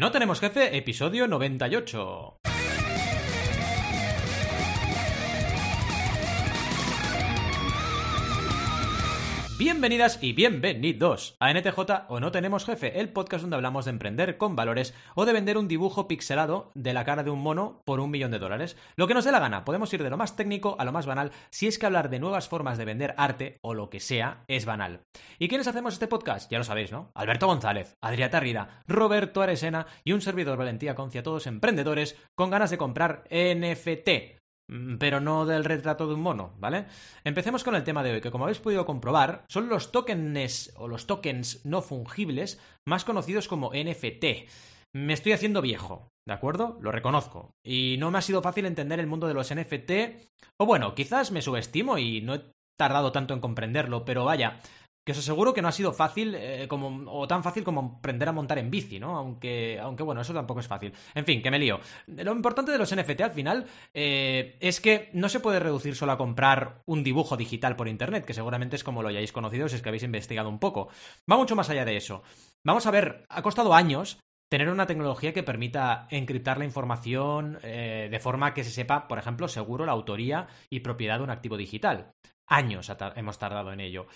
No tenemos jefe, episodio 98. Bienvenidas y bienvenidos a NTJ o No Tenemos Jefe, el podcast donde hablamos de emprender con valores o de vender un dibujo pixelado de la cara de un mono por un millón de dólares. Lo que nos dé la gana, podemos ir de lo más técnico a lo más banal si es que hablar de nuevas formas de vender arte o lo que sea es banal. ¿Y quiénes hacemos este podcast? Ya lo sabéis, ¿no? Alberto González, Adriata Rida, Roberto Aresena y un servidor Valentía Concia, todos emprendedores con ganas de comprar NFT pero no del retrato de un mono, ¿vale? Empecemos con el tema de hoy, que como habéis podido comprobar, son los tokens o los tokens no fungibles más conocidos como NFT. Me estoy haciendo viejo, ¿de acuerdo? Lo reconozco. Y no me ha sido fácil entender el mundo de los NFT, o bueno, quizás me subestimo y no he tardado tanto en comprenderlo, pero vaya, que os aseguro que no ha sido fácil eh, como, o tan fácil como aprender a montar en bici, ¿no? Aunque, aunque bueno, eso tampoco es fácil. En fin, que me lío. Lo importante de los NFT al final eh, es que no se puede reducir solo a comprar un dibujo digital por internet, que seguramente es como lo hayáis conocido si es que habéis investigado un poco. Va mucho más allá de eso. Vamos a ver, ha costado años tener una tecnología que permita encriptar la información eh, de forma que se sepa, por ejemplo, seguro la autoría y propiedad de un activo digital. Años hemos tardado en ello.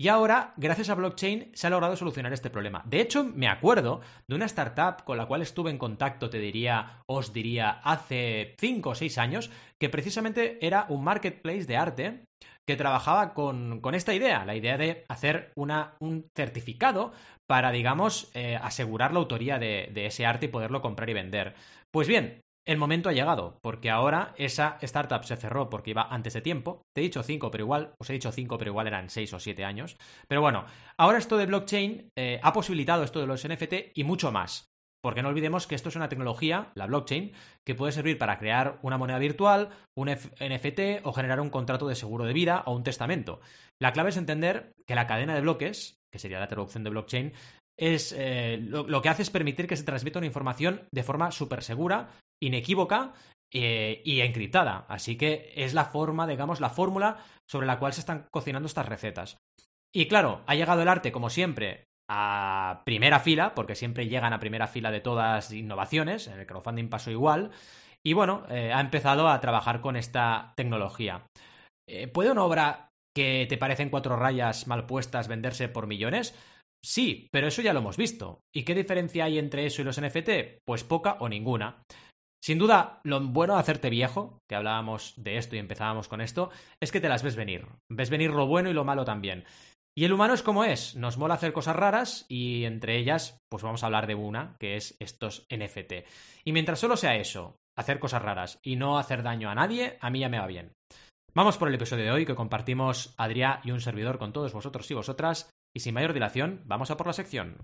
Y ahora, gracias a blockchain, se ha logrado solucionar este problema. De hecho, me acuerdo de una startup con la cual estuve en contacto, te diría, os diría, hace 5 o 6 años, que precisamente era un marketplace de arte que trabajaba con, esta idea, la idea de hacer una, un certificado para, digamos, eh, asegurar la autoría de, de ese arte y poderlo comprar y vender. Pues bien, el momento ha llegado, porque ahora esa startup se cerró porque iba antes de tiempo. Te he dicho cinco, pero igual, os he dicho cinco, pero igual eran seis o siete años. Pero bueno, ahora esto de blockchain eh, ha posibilitado esto de los NFT y mucho más. Porque no olvidemos que esto es una tecnología, la blockchain, que puede servir para crear una moneda virtual, un NFT o generar un contrato de seguro de vida o un testamento. La clave es entender que la cadena de bloques, que sería la traducción de blockchain, es eh, lo, que hace es permitir que se transmita una información de forma súper segura, inequívoca eh, y encriptada. Así que es la forma, digamos, la fórmula sobre la cual se están cocinando estas recetas. Y claro, ha llegado el arte, como siempre, a primera fila, porque siempre llegan a primera fila de todas innovaciones, en el crowdfunding pasó igual, y bueno, eh, ha empezado a trabajar con esta tecnología. ¿Puede una obra que te parecen cuatro rayas mal puestas venderse por millones? Sí, pero eso ya lo hemos visto. ¿Y qué diferencia hay entre eso y los NFT? Pues poca o ninguna. Sin duda, lo bueno de hacerte viejo, que hablábamos de esto y empezábamos con esto, es que te las ves venir. Ves venir lo bueno y lo malo también. Y el humano es como es, nos mola hacer cosas raras y entre ellas, pues vamos a hablar de una, que es estos NFT. Y mientras solo sea eso, hacer cosas raras y no hacer daño a nadie, a mí ya me va bien. Vamos por el episodio de hoy que compartimos Adrián y un servidor con todos vosotros y vosotras y sin mayor dilación, vamos a por la sección.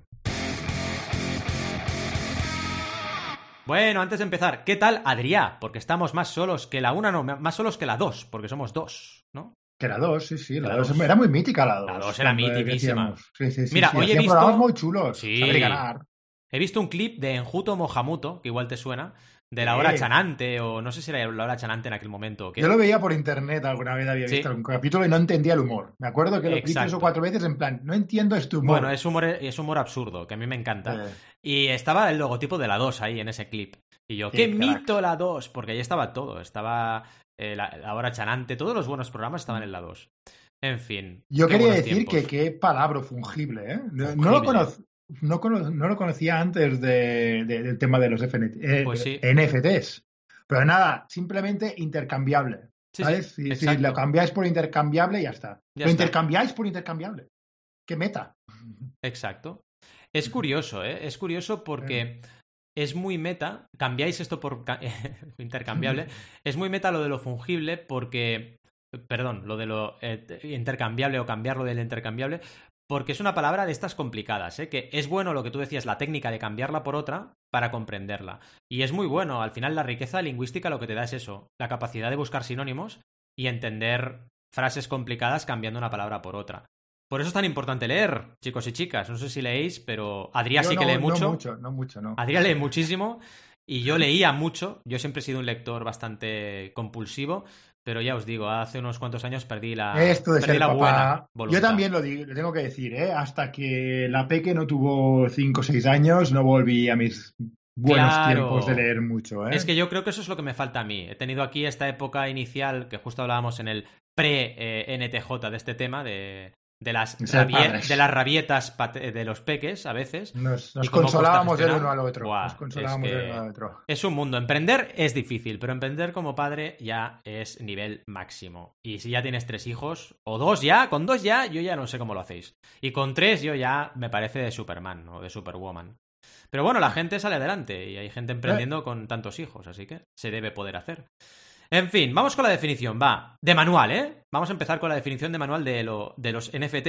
Bueno, antes de empezar, ¿qué tal Adrián? Porque estamos más solos que la una, no, más solos que la dos, porque somos dos, ¿no? Que la dos, sí, sí, la, dos. Era muy mítica la dos. La dos era mítica. Sí, sí, sí, Mira, hoy he visto... muy chulos. Sí. He visto un clip de Enjuto Mohamuto, que igual te suena, de la hora chanante, o no sé si era la hora chanante en aquel momento. Yo lo veía por internet alguna vez, había visto un capítulo y no entendía el humor. Me acuerdo que lo vi tres o cuatro veces en plan, no entiendo este humor. Bueno, es humor, es humor absurdo, que a mí me encanta. Y estaba el logotipo de la 2 ahí en ese clip. Y yo, ¡qué, mito la 2! Porque ahí estaba todo. Estaba eh, la, hora chanante, todos los buenos programas estaban en la 2. En fin. Yo quería decir que qué palabra fungible, ¿eh? No lo conozco no, no, lo conocía antes de, del tema de los NFT, eh, pues NFTs. Pero nada, simplemente intercambiable. ¿Sabes? si, lo cambiáis por intercambiable, ya está. lo intercambiáis por intercambiable. ¡Qué meta! Exacto. Es curioso, ¿eh? Es curioso porque eh. es muy meta. Cambiáis esto por intercambiable. es muy meta lo de lo fungible porque. Perdón, lo de lo eh, intercambiable o cambiarlo del intercambiable, porque es una palabra de estas complicadas, ¿eh? que es bueno lo que tú decías, la técnica de cambiarla por otra para comprenderla. Y es muy bueno, al final la riqueza lingüística lo que te da es eso, la capacidad de buscar sinónimos y entender frases complicadas cambiando una palabra por otra. Por eso es tan importante leer, chicos y chicas. No sé si leéis, pero Adrián sí que lee mucho. No mucho, no mucho, no. Adrián lee muchísimo y yo leía mucho. Yo siempre he sido un lector bastante compulsivo, pero ya os digo, hace unos cuantos años perdí la, Esto de perdí la buena voluntad. Yo también lo, digo, lo tengo que decir, ¿eh? hasta que la Peque no tuvo 5 o 6 años, no volví a mis buenos tiempos de leer mucho. ¿eh? Es que yo creo que eso es lo que me falta a mí. He tenido aquí esta época inicial que justo hablábamos en el pre-NTJ de este tema, de, de las, de las rabietas de los peques a veces. Nos, consolábamos del uno al otro. nos consolábamos del uno al otro. Es un mundo. Emprender es difícil, pero emprender como padre ya es nivel máximo. Y si ya tienes tres hijos, o dos ya, con dos ya, yo ya no sé cómo lo hacéis. Y con tres yo ya me parece de Superman o de Superwoman. Pero bueno, la gente sale adelante y hay gente emprendiendo con tantos hijos, así que se debe poder hacer. En fin, vamos con la definición, va. De manual, ¿eh? Vamos a empezar con la definición de manual de, lo, de los NFT.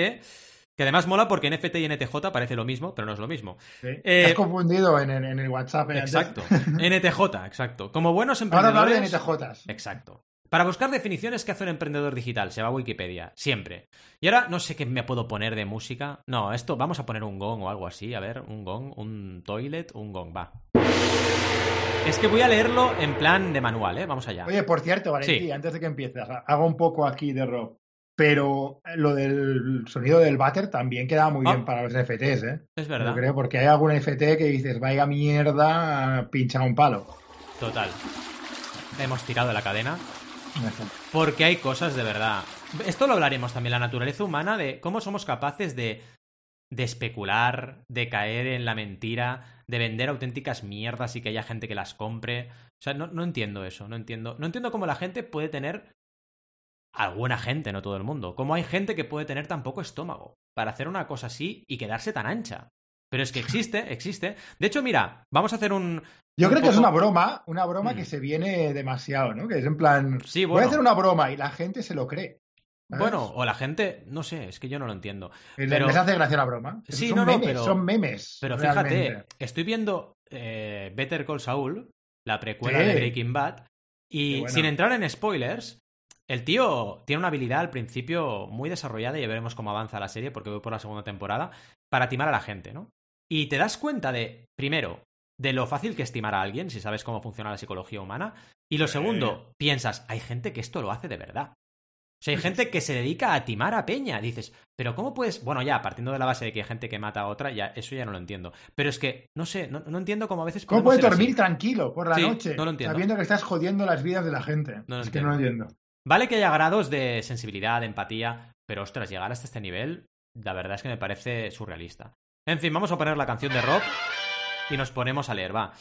Que además mola porque NFT y NTJ parece lo mismo, pero no es lo mismo. Sí. Eh, confundido en, el WhatsApp. ¿eh? Exacto. NTJ, exacto. Como buenos emprendedores. Ahora de NTJs. Exacto. Para buscar definiciones, ¿qué hace un emprendedor digital? Se va a Wikipedia, siempre. Y ahora no sé qué me puedo poner de música. No, esto, vamos a poner un gong o algo así. A ver, un gong, un toilet, un gong, va. Es que voy a leerlo en plan de manual, ¿eh? Vamos allá. Oye, por cierto, Valentí, antes de que empieces, hago un poco aquí de rock. Pero lo del sonido del váter también queda muy bien ah. para los NFTs, ¿eh? Es verdad. creo, porque hay algún NFT que dices, vaya mierda, pincha un palo. Total. Hemos tirado la cadena. Porque hay cosas de verdad. Esto lo hablaremos también, la naturaleza humana, de cómo somos capaces de de especular, de caer en la mentira, de vender auténticas mierdas y que haya gente que las compre. O sea, no, no entiendo eso, no entiendo. No entiendo cómo la gente puede tener. Alguna gente, no todo el mundo. Cómo hay gente que puede tener tan poco estómago para hacer una cosa así y quedarse tan ancha. Pero es que existe, existe. De hecho, mira, vamos a hacer un. Yo creo que es una broma, una broma que mm. se viene demasiado, ¿no? Que es en plan. Sí, Voy a hacer una broma y la gente se lo cree. Bueno, o la gente, no sé, es que yo no lo entiendo. Pero... Les hace gracia la broma. Sí, no, no, pero... Son memes. Pero fíjate, estoy viendo eh, Better Call Saul, la precuela de Breaking Bad, y sin entrar en spoilers, el tío tiene una habilidad al principio muy desarrollada y ya veremos cómo avanza la serie, porque voy por la segunda temporada, para timar a la gente, ¿no? Y te das cuenta de, primero, de lo fácil que es timar a alguien, si sabes cómo funciona la psicología humana. Y lo segundo, piensas, hay gente que esto lo hace de verdad. O sea, hay gente que se dedica a timar a Peña. Dices, pero ¿cómo puedes...? Bueno, ya, partiendo de la base de que hay gente que mata a otra, ya eso ya no lo entiendo. Pero es que, no sé, no, entiendo cómo a veces... ¿Cómo puedes dormir tranquilo por la noche? No lo entiendo. Sabiendo que estás jodiendo las vidas de la gente. No es que no lo entiendo. Vale que haya grados de sensibilidad, de empatía, pero ostras, llegar hasta este nivel, la verdad es que me parece surrealista. En fin, vamos a poner la canción de rock y nos ponemos a leer, va.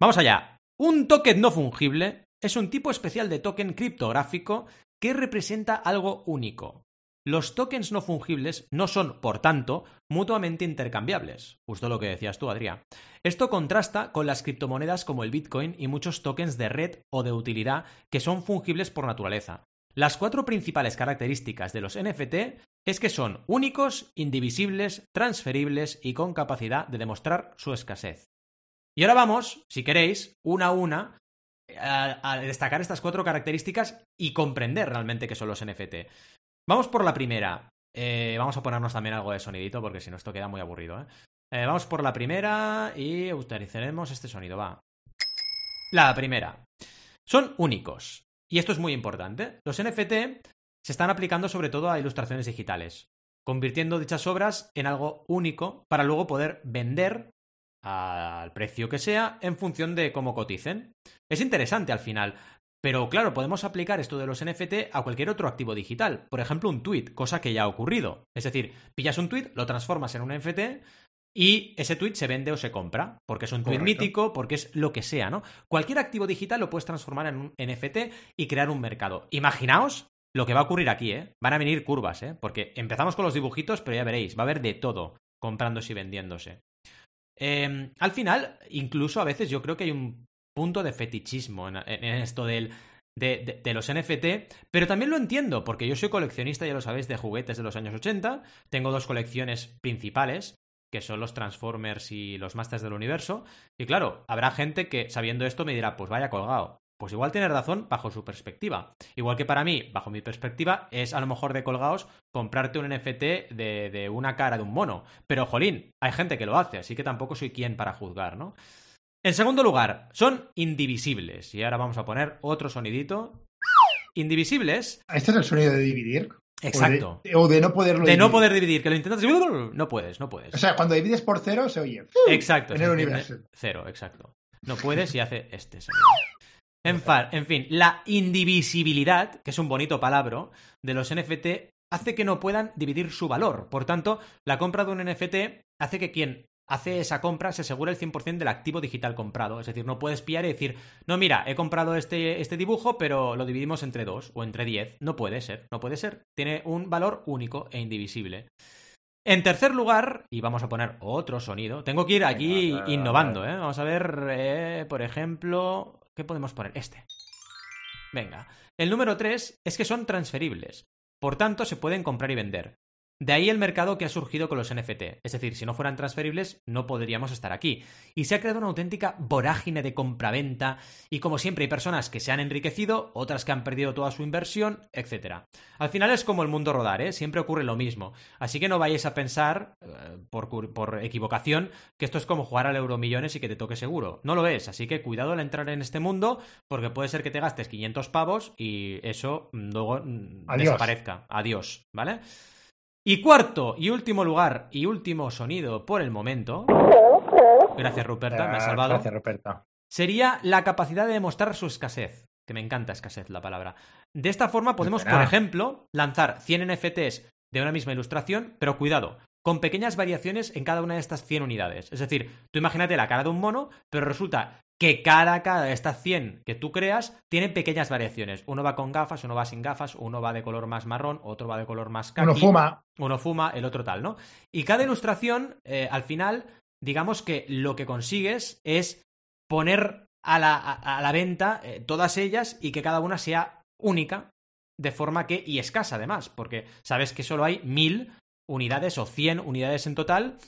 Vamos allá. Un token no fungible es un tipo especial de token criptográfico que representa algo único. Los tokens no fungibles no son, por tanto, mutuamente intercambiables, justo lo que decías tú, Adrián. Esto contrasta con las criptomonedas como el Bitcoin y muchos tokens de red o de utilidad que son fungibles por naturaleza. Las cuatro principales características de los NFT es que son únicos, indivisibles, transferibles y con capacidad de demostrar su escasez. Y ahora vamos, si queréis, una a una, a, destacar estas cuatro características y comprender realmente qué son los NFT. Vamos por la primera. Eh, vamos a ponernos también algo de sonidito porque si no esto queda muy aburrido. ¿eh? Eh, vamos por la primera y utilizaremos este sonido. Va. La primera. Son únicos. Y esto es muy importante. Los NFT se están aplicando sobre todo a ilustraciones digitales, convirtiendo dichas obras en algo único para luego poder vender al precio que sea en función de cómo coticen. Es interesante al final, pero claro, podemos aplicar esto de los NFT a cualquier otro activo digital, por ejemplo un tweet, cosa que ya ha ocurrido. Es decir, pillas un tweet, lo transformas en un NFT y ese tweet se vende o se compra, porque es un tweet mítico, porque es lo que sea, ¿no? Cualquier activo digital lo puedes transformar en un NFT y crear un mercado. Imaginaos lo que va a ocurrir aquí, ¿eh? Van a venir curvas, ¿eh? Porque empezamos con los dibujitos, pero ya veréis, va a haber de todo comprándose y vendiéndose. Em, al final, incluso a veces yo creo que hay un punto de fetichismo en, esto del, de, los NFT, pero también lo entiendo, porque yo soy coleccionista, ya lo sabéis, de juguetes de los años 80, tengo dos colecciones principales, que son los Transformers y los Masters del Universo, y claro, habrá gente que sabiendo esto me dirá, pues vaya colgado, pues igual tiene razón bajo su perspectiva. Igual que para mí, bajo mi perspectiva, es a lo mejor de colgados comprarte un NFT de, de, una cara de un mono. Pero, jolín, hay gente que lo hace, así que tampoco soy quien para juzgar, ¿no? En segundo lugar, son indivisibles. Y ahora vamos a poner otro sonidito. Indivisibles. ¿Este es el sonido de dividir? Exacto. O de, no poderlo De no poder dividir, que lo intentas no puedes, no puedes. O sea, cuando divides por cero se oye. Exacto. En el universo. Cero, exacto. No puedes y hace este sonido. En, en fin, la indivisibilidad, que es un bonito palabra, de los NFT hace que no puedan dividir su valor. Por tanto, la compra de un NFT hace que quien hace esa compra se asegure el 100% del activo digital comprado. Es decir, no puedes pillar y decir, no, mira, he comprado este, este dibujo, pero lo dividimos entre dos o entre diez. No puede ser, no puede ser. Tiene un valor único e indivisible. En tercer lugar, y vamos a poner otro sonido, tengo que ir aquí innovando, ¿eh? Vamos a ver, eh, por ejemplo, ¿qué podemos poner? Este. Venga. El número tres es que son transferibles. Por tanto, se pueden comprar y vender. De ahí el mercado que ha surgido con los NFT. Es decir, si no fueran transferibles, no podríamos estar aquí. Y se ha creado una auténtica vorágine de compraventa. Y como siempre, hay personas que se han enriquecido, otras que han perdido toda su inversión, etc. Al final es como el mundo rodar, ¿eh? Siempre ocurre lo mismo. Así que no vayáis a pensar, eh, por, por, equivocación, que esto es como jugar al Euromillones y que te toque seguro. No lo es. Así que cuidado al entrar en este mundo, porque puede ser que te gastes 500 pavos y eso luego mm, desaparezca. Adiós, ¿vale? Y cuarto y último lugar y último sonido por el momento. Gracias, Ruperta, me ha salvado. Gracias, Ruperta. Sería la capacidad de demostrar su escasez. Que me encanta escasez la palabra. De esta forma podemos, por ejemplo, lanzar 100 NFTs de una misma ilustración, pero cuidado, con pequeñas variaciones en cada una de estas 100 unidades. Es decir, tú imagínate la cara de un mono, pero resulta que cada, cada de estas 100 que tú creas tiene pequeñas variaciones. Uno va con gafas, uno va sin gafas, uno va de color más marrón, otro va de color más caqui. Uno fuma. Uno fuma, el otro tal, ¿no? Y cada ilustración, eh, al final, digamos que lo que consigues es poner a la, a, la venta eh, todas ellas y que cada una sea única, de forma que, y escasa además, porque sabes que solo hay mil unidades o cien unidades en total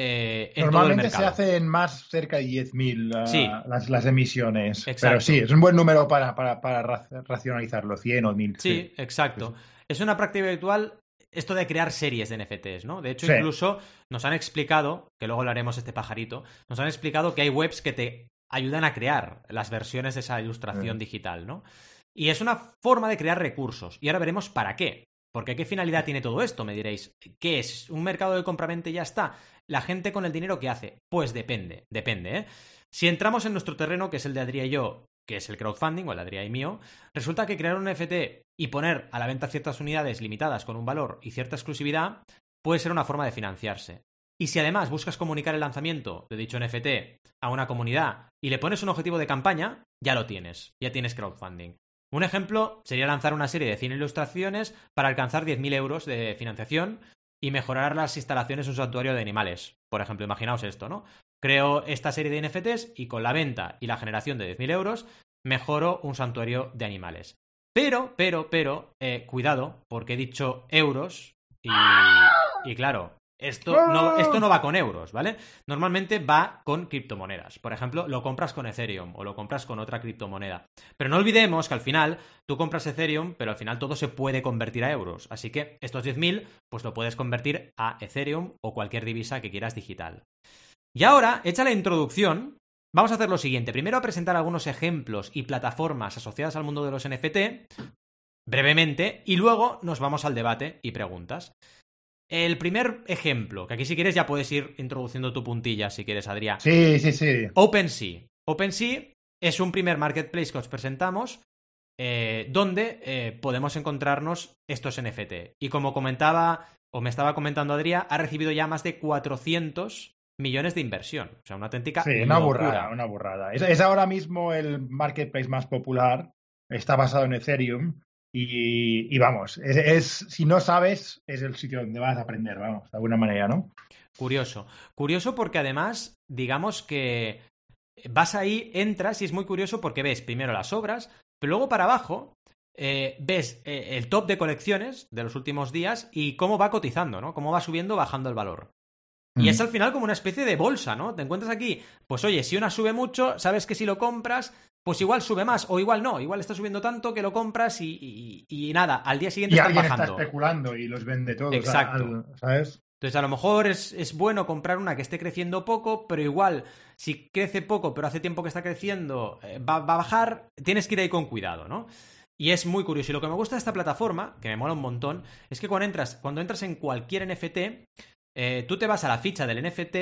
eh, Normalmente se hacen más cerca de 10.000 las, las, emisiones. Pero sí, es un buen número para, para, racionalizarlo, 100 o 1000. Sí, exacto. Es una práctica habitual esto de crear series de NFTs, ¿no? De hecho, incluso nos han explicado, que luego lo haremos este pajarito, nos han explicado que hay webs que te ayudan a crear las versiones de esa ilustración digital, ¿no? Y es una forma de crear recursos. Y ahora veremos para qué. Porque ¿qué finalidad tiene todo esto? Me diréis. ¿Qué es? ¿Un mercado de compraventa y ya está? ¿La gente con el dinero qué hace? Pues depende, depende, ¿eh? Si entramos en nuestro terreno, que es el de Adria y yo, que es el crowdfunding, o el Adria y mío, resulta que crear un NFT y poner a la venta ciertas unidades limitadas con un valor y cierta exclusividad puede ser una forma de financiarse. Y si además buscas comunicar el lanzamiento de dicho NFT a una comunidad y le pones un objetivo de campaña, ya lo tienes, ya tienes crowdfunding. Un ejemplo sería lanzar una serie de 100 ilustraciones para alcanzar 10.000 euros de financiación y mejorar las instalaciones de un santuario de animales. Por ejemplo, imaginaos esto, ¿no? Creo esta serie de NFTs y con la venta y la generación de 10.000 euros mejoro un santuario de animales. Pero, pero, pero, eh, cuidado, porque he dicho euros y, y claro, esto no, esto no va con euros, ¿vale? Normalmente va con criptomonedas. Por ejemplo, lo compras con Ethereum o lo compras con otra criptomoneda. Pero no olvidemos que al final tú compras Ethereum, pero al final todo se puede convertir a euros. Así que estos 10.000, pues lo puedes convertir a Ethereum o cualquier divisa que quieras digital. Y ahora, hecha la introducción, vamos a hacer lo siguiente. Primero a presentar algunos ejemplos y plataformas asociadas al mundo de los NFT, brevemente, y luego nos vamos al debate y preguntas. El primer ejemplo, que aquí si quieres ya puedes ir introduciendo tu puntilla, si quieres, Adrián. Sí, sí, sí. OpenSea. OpenSea es un primer marketplace que os presentamos eh, donde eh, podemos encontrarnos estos NFT. Y como comentaba, o me estaba comentando Adrián, ha recibido ya más de 400 millones de inversión. O sea, una auténtica. Sí, una burrada, una burrada. es ahora mismo el marketplace más popular. Está basado en Ethereum y, vamos, es, si no sabes, es el sitio donde vas a aprender, vamos, de alguna manera, ¿no? Curioso. Curioso porque además, digamos que vas ahí, entras y es muy curioso porque ves primero las obras, pero luego para abajo eh, ves eh, el top de colecciones de los últimos días y cómo va cotizando, ¿no? Cómo va subiendo bajando el valor. Y es al final como una especie de bolsa, ¿no? Te encuentras aquí, pues oye, si una sube mucho, sabes que si lo compras, pues igual sube más, o igual no, igual está subiendo tanto que lo compras y, nada, al día siguiente y está bajando. está especulando y los vende todos. Exacto. ¿Sabes? Entonces, a lo mejor es, es, bueno comprar una que esté creciendo poco, pero igual, si crece poco, pero hace tiempo que está creciendo, eh, va, va, a bajar, tienes que ir ahí con cuidado, ¿no? Y es muy curioso. Y lo que me gusta de esta plataforma, que me mola un montón, es que cuando entras, cuando entras en cualquier NFT, eh, tú te vas a la ficha del NFT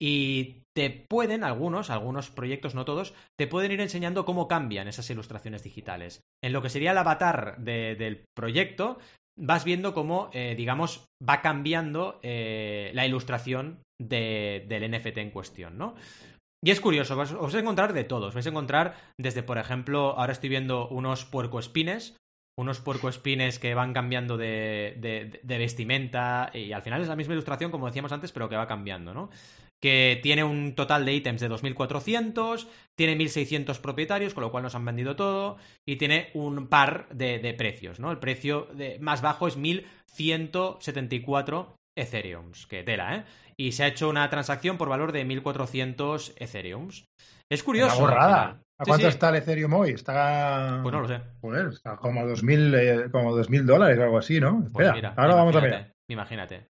y te pueden, algunos, algunos proyectos, no todos, te pueden ir enseñando cómo cambian esas ilustraciones digitales. En lo que sería el avatar del proyecto, vas viendo cómo, eh, digamos, va cambiando eh, la ilustración del NFT en cuestión, ¿no? Y es curioso, os vais a encontrar de todos. Vais a encontrar desde, por ejemplo, ahora estoy viendo unos puercoespines, unos puercoespines que van cambiando de, de, vestimenta y al final es la misma ilustración, como decíamos antes, pero que va cambiando, ¿no? que tiene un total de ítems de 2.400, tiene 1.600 propietarios, con lo cual nos han vendido todo, y tiene un par de, precios, ¿no? El precio más bajo es 1.174 Ethereums, que tela, ¿eh? Y se ha hecho una transacción por valor de 1.400 Ethereums. Es curioso. Borrada. ¿A cuánto está el Ethereum hoy? Está. Pues no lo sé. Joder, está como 2.000 eh, como dólares o algo así, ¿no? Pues Espera, ahora vamos a ver. Imagínate.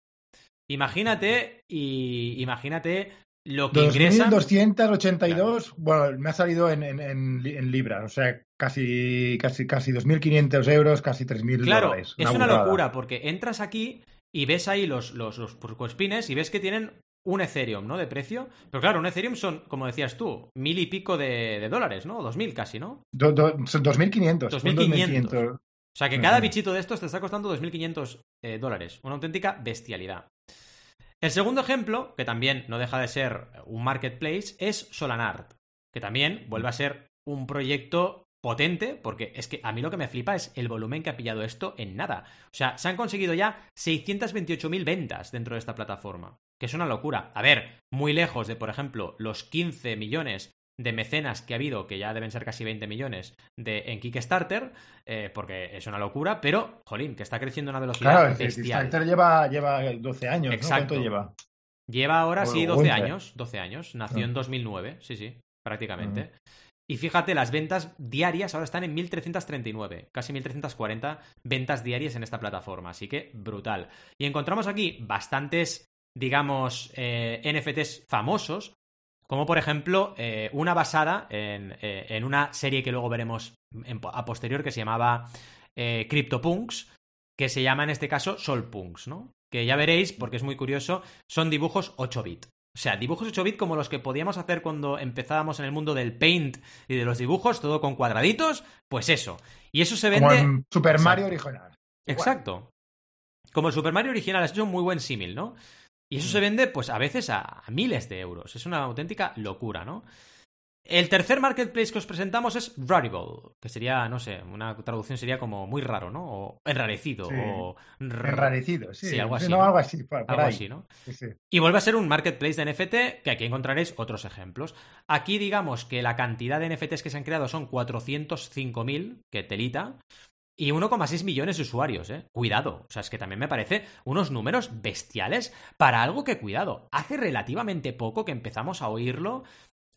Imagínate y imagínate lo que ingresan. 2.282, bueno, me ha salido en, en, libras, o sea, casi, casi, casi 2.500 euros, casi 3.000 claro, dólares. es una locura porque entras aquí y ves ahí los, los, los y ves que tienen un Ethereum, ¿no? De precio. Pero claro, un Ethereum son, como decías tú, mil y pico de, dólares, ¿no? Dos mil casi, ¿no? son 2.500. 2.500. O sea que cada bichito de estos te está costando 2.500 eh, dólares. Una auténtica bestialidad. El segundo ejemplo, que también no deja de ser un marketplace, es Solanart, que también vuelve a ser un proyecto potente, porque es que a mí lo que me flipa es el volumen que ha pillado esto en nada. O sea, se han conseguido ya 628.000 ventas dentro de esta plataforma, que es una locura. A ver, muy lejos de, por ejemplo, los 15 millones de mecenas que ha habido, que ya deben ser casi 20 millones de, en Kickstarter, eh, porque es una locura, pero, jolín, que está creciendo a una velocidad claro, bestial. Kickstarter lleva, lleva 12 años, Exacto. ¿Cuánto lleva? Lleva ahora, sí, 12 años, 12 años. Nació en 2009, sí, sí, prácticamente. Y fíjate, las ventas diarias ahora están en 1.339, casi 1.340 ventas diarias en esta plataforma, así que brutal. Y encontramos aquí bastantes, digamos, eh, NFTs famosos, como por ejemplo eh, una basada eh, en, una serie que luego veremos a posterior que se llamaba CryptoPunks, que se llama en este caso Solpunks, ¿no? Que ya veréis, porque es muy curioso, son dibujos 8 bit. O sea, dibujos 8 bit como los que podíamos hacer cuando empezábamos en el mundo del paint y de los dibujos, todo con cuadraditos, pues eso. Y eso se vende. Como en Super Mario original. Exacto. Como el Super Mario original, has hecho un muy buen símil, ¿no? Y eso se mm. vende, pues a veces a, miles de euros. Es una auténtica locura, ¿no? El tercer marketplace que os presentamos es Rarible, que sería, no sé, una traducción sería como muy raro, ¿no? O enrarecido. O enrarecido, sí. sí algo así. No, algo así, por, algo así, ¿no? Sí, y vuelve a ser un marketplace de NFT, que aquí encontraréis otros ejemplos. Aquí digamos que la cantidad de NFTs que se han creado son 405.000, que telita. Y 1,6 millones de usuarios, ¿eh? Cuidado. O sea, es que también me parece unos números bestiales para algo que, cuidado, hace relativamente poco que empezamos a oírlo.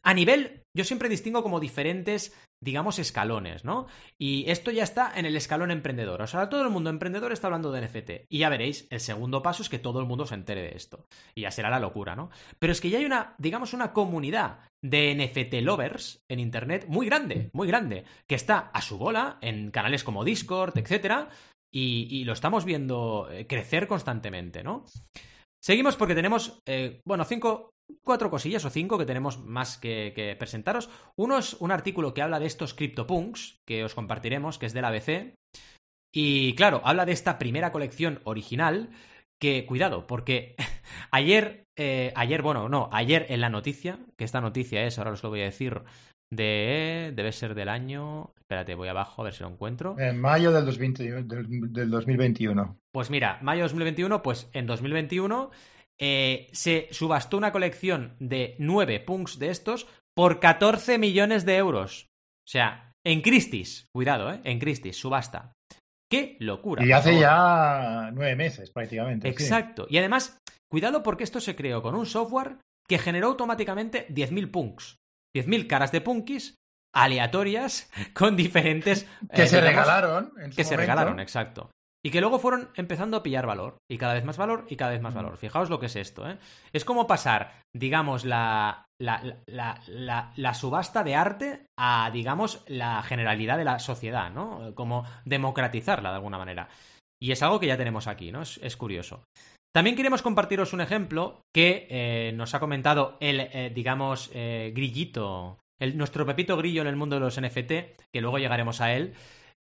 A nivel, yo siempre distingo como diferentes digamos, escalones, ¿no? Y esto ya está en el escalón emprendedor. O sea, todo el mundo emprendedor está hablando de NFT. Y ya veréis, el segundo paso es que todo el mundo se entere de esto. Y ya será la locura, ¿no? Pero es que ya hay una, digamos, una comunidad de NFT lovers en Internet muy grande, muy grande, que está a su bola en canales como Discord, etcétera, y, lo estamos viendo eh, crecer constantemente, ¿no? Seguimos porque tenemos, eh, bueno, cinco, cuatro cosillas o cinco que tenemos más que, presentaros. Uno es un artículo que habla de estos CryptoPunks, que os compartiremos, que es de la ABC. Y claro, habla de esta primera colección original, que cuidado, porque ayer, eh, ayer, bueno, no, ayer en la noticia, que esta noticia es, ahora os lo voy a decir, de, debe ser del año, espérate, voy abajo a ver si lo encuentro. En mayo del, del, 2021. Pues mira, mayo 2021, pues en 2021 eh, se subastó una colección de nueve punks de estos por 14 millones de euros. O sea, en Christie's, cuidado, ¿eh? En Christie's, subasta. ¡Qué locura! Y hace ya nueve meses prácticamente. Exacto. Y además, cuidado porque esto se creó con un software que generó automáticamente 10.000 punks. 10.000 caras de punkis aleatorias con diferentes... Que eh, se regalaron. que se regalaron, exacto. Y que luego fueron empezando a pillar valor. Y cada vez más valor y cada vez más valor. Fijaos lo que es esto, ¿eh? Es como pasar, digamos, la, la, la, la, subasta de arte a, digamos, la generalidad de la sociedad, ¿no? Como democratizarla de alguna manera. Y es algo que ya tenemos aquí, ¿no? Es, es curioso. También queremos compartiros un ejemplo que eh, nos ha comentado el, eh, digamos, eh, grillito, el, nuestro Pepito Grillo en el mundo de los NFT, que luego llegaremos a él,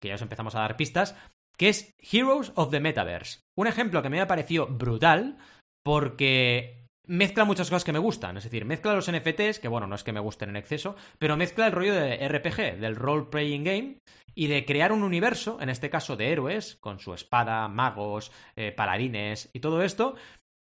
que ya os empezamos a dar pistas, que es Heroes of the Metaverse. Un ejemplo que me ha parecido brutal porque mezcla muchas cosas que me gustan. Es decir, mezcla los NFTs, que bueno, no es que me gusten en exceso, pero mezcla el rollo de RPG, del role-playing game, y de crear un universo, en este caso de héroes, con su espada, magos, eh, paladines y todo esto,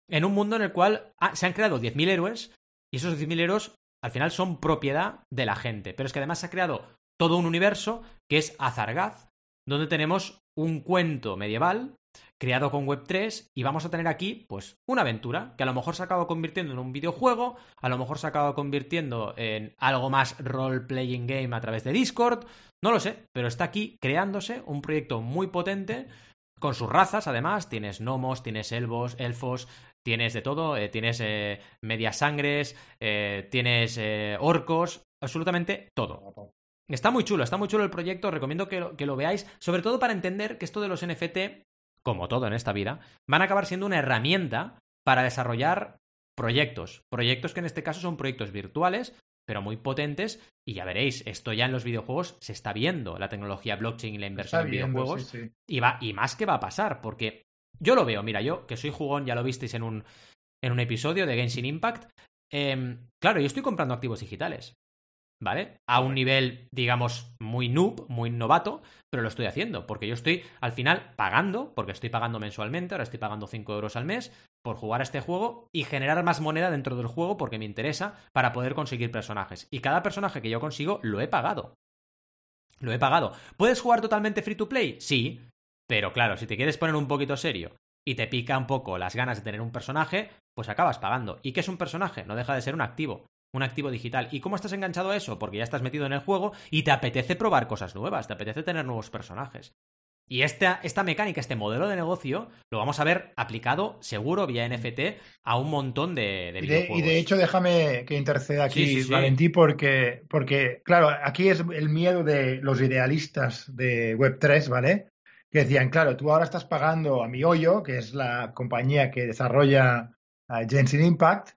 en un mundo en el cual se han creado 10.000 héroes, y esos 10.000 héroes al final son propiedad de la gente. Pero es que además se ha creado todo un universo que es Azargaz, donde tenemos un cuento medieval creado con Web3 y vamos a tener aquí pues una aventura que a lo mejor se acaba convirtiendo en un videojuego, a lo mejor se acaba convirtiendo en algo más role-playing game a través de Discord, no lo sé, pero está aquí creándose un proyecto muy potente con sus razas además, tienes gnomos, tienes elfos, elfos, tienes de todo, eh, tienes eh, medias sangres, eh, tienes orcos, absolutamente todo. Está muy chulo, está muy chulo el proyecto, recomiendo que lo veáis, sobre todo para entender que esto de los NFT como todo en esta vida, van a acabar siendo una herramienta para desarrollar proyectos. Proyectos que en este caso son proyectos virtuales, pero muy potentes. Y ya veréis, esto ya en los videojuegos se está viendo, la tecnología blockchain y la inversión en videojuegos. Y, va, y más que va a pasar, porque yo lo veo, mira, yo que soy jugón, ya lo visteis en un, en un episodio de Genshin Impact. Em, claro, yo estoy comprando activos digitales. ¿Vale? A un nivel, digamos, muy noob, muy novato, pero lo estoy haciendo, porque yo estoy al final pagando, porque estoy pagando mensualmente, ahora estoy pagando 5 euros al mes por jugar a este juego y generar más moneda dentro del juego porque me interesa para poder conseguir personajes. Y cada personaje que yo consigo lo he pagado. Lo he pagado. ¿Puedes jugar totalmente free to play? Sí, pero claro, si te quieres poner un poquito serio y te pica un poco las ganas de tener un personaje, pues acabas pagando. ¿Y qué es un personaje? No deja de ser un activo un activo digital. ¿Y cómo estás enganchado a eso? Porque ya estás metido en el juego y te apetece probar cosas nuevas, te apetece tener nuevos personajes. Y esta, esta mecánica, este modelo de negocio, lo vamos a ver aplicado seguro vía NFT a un montón de, de videojuegos. Y de, hecho, déjame que interceda aquí, Valentí, porque, porque, claro, aquí es el miedo de los idealistas de Web3, ¿vale? Que decían, claro, tú ahora estás pagando a mi hoyo, que es la compañía que desarrolla Genshin Impact,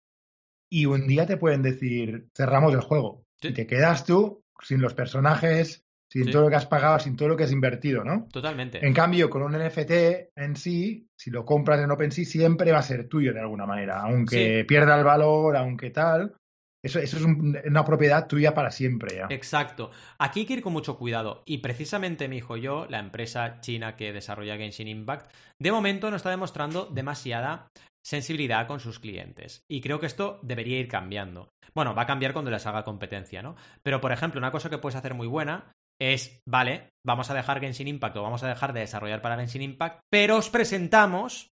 y un día te pueden decir, cerramos el juego. Y te quedas tú sin los personajes, sin todo lo que has pagado, sin todo lo que has invertido, ¿no? Totalmente. En cambio, con un NFT en sí, si lo compras en OpenSea, siempre va a ser tuyo de alguna manera, aunque pierda el valor, aunque tal. Eso, eso es una propiedad tuya para siempre. ¿ya? Exacto. Aquí hay que ir con mucho cuidado. Y precisamente mi hijo yo, la empresa china que desarrolla Genshin Impact, de momento no está demostrando demasiada sensibilidad con sus clientes. Y creo que esto debería ir cambiando. Bueno, va a cambiar cuando les haga competencia, ¿no? Pero, por ejemplo, una cosa que puedes hacer muy buena es, vale, vamos a dejar Genshin Impact o vamos a dejar de desarrollar para Genshin Impact, pero os presentamos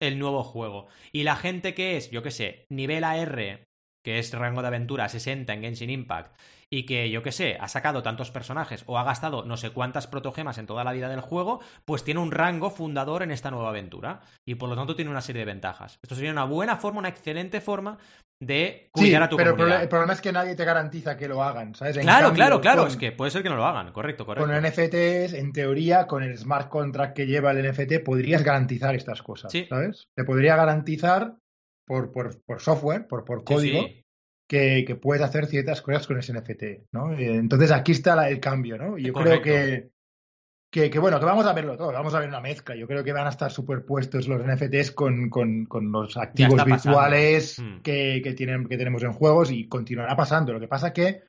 el nuevo juego. Y la gente que es, yo qué sé, nivel AR, que es rango de aventura 60 en Genshin Impact, y que, yo qué sé, ha sacado tantos personajes o ha gastado no sé cuántas protogemas en toda la vida del juego, pues tiene un rango fundador en esta nueva aventura. Y por lo tanto tiene una serie de ventajas. Esto sería una buena forma, una excelente forma de cuidar a tu pero Pero el problema es que nadie te garantiza que lo hagan, ¿sabes? claro, claro, claro. es que puede ser que no lo hagan, correcto, correcto. Con NFTs, en teoría, con el smart contract que lleva el NFT, podrías garantizar estas cosas, ¿sabes? Te podría garantizar por, por, por software, por, por código, que, puedes hacer ciertas cosas con ese NFT, ¿no? Entonces aquí está el cambio, ¿no? Yo creo que, que, bueno, que vamos a verlo todo, vamos a ver una mezcla. Yo creo que van a estar superpuestos los NFTs con, con, los activos virtuales mm. que, tienen, que tenemos en juegos y continuará pasando. Lo que pasa que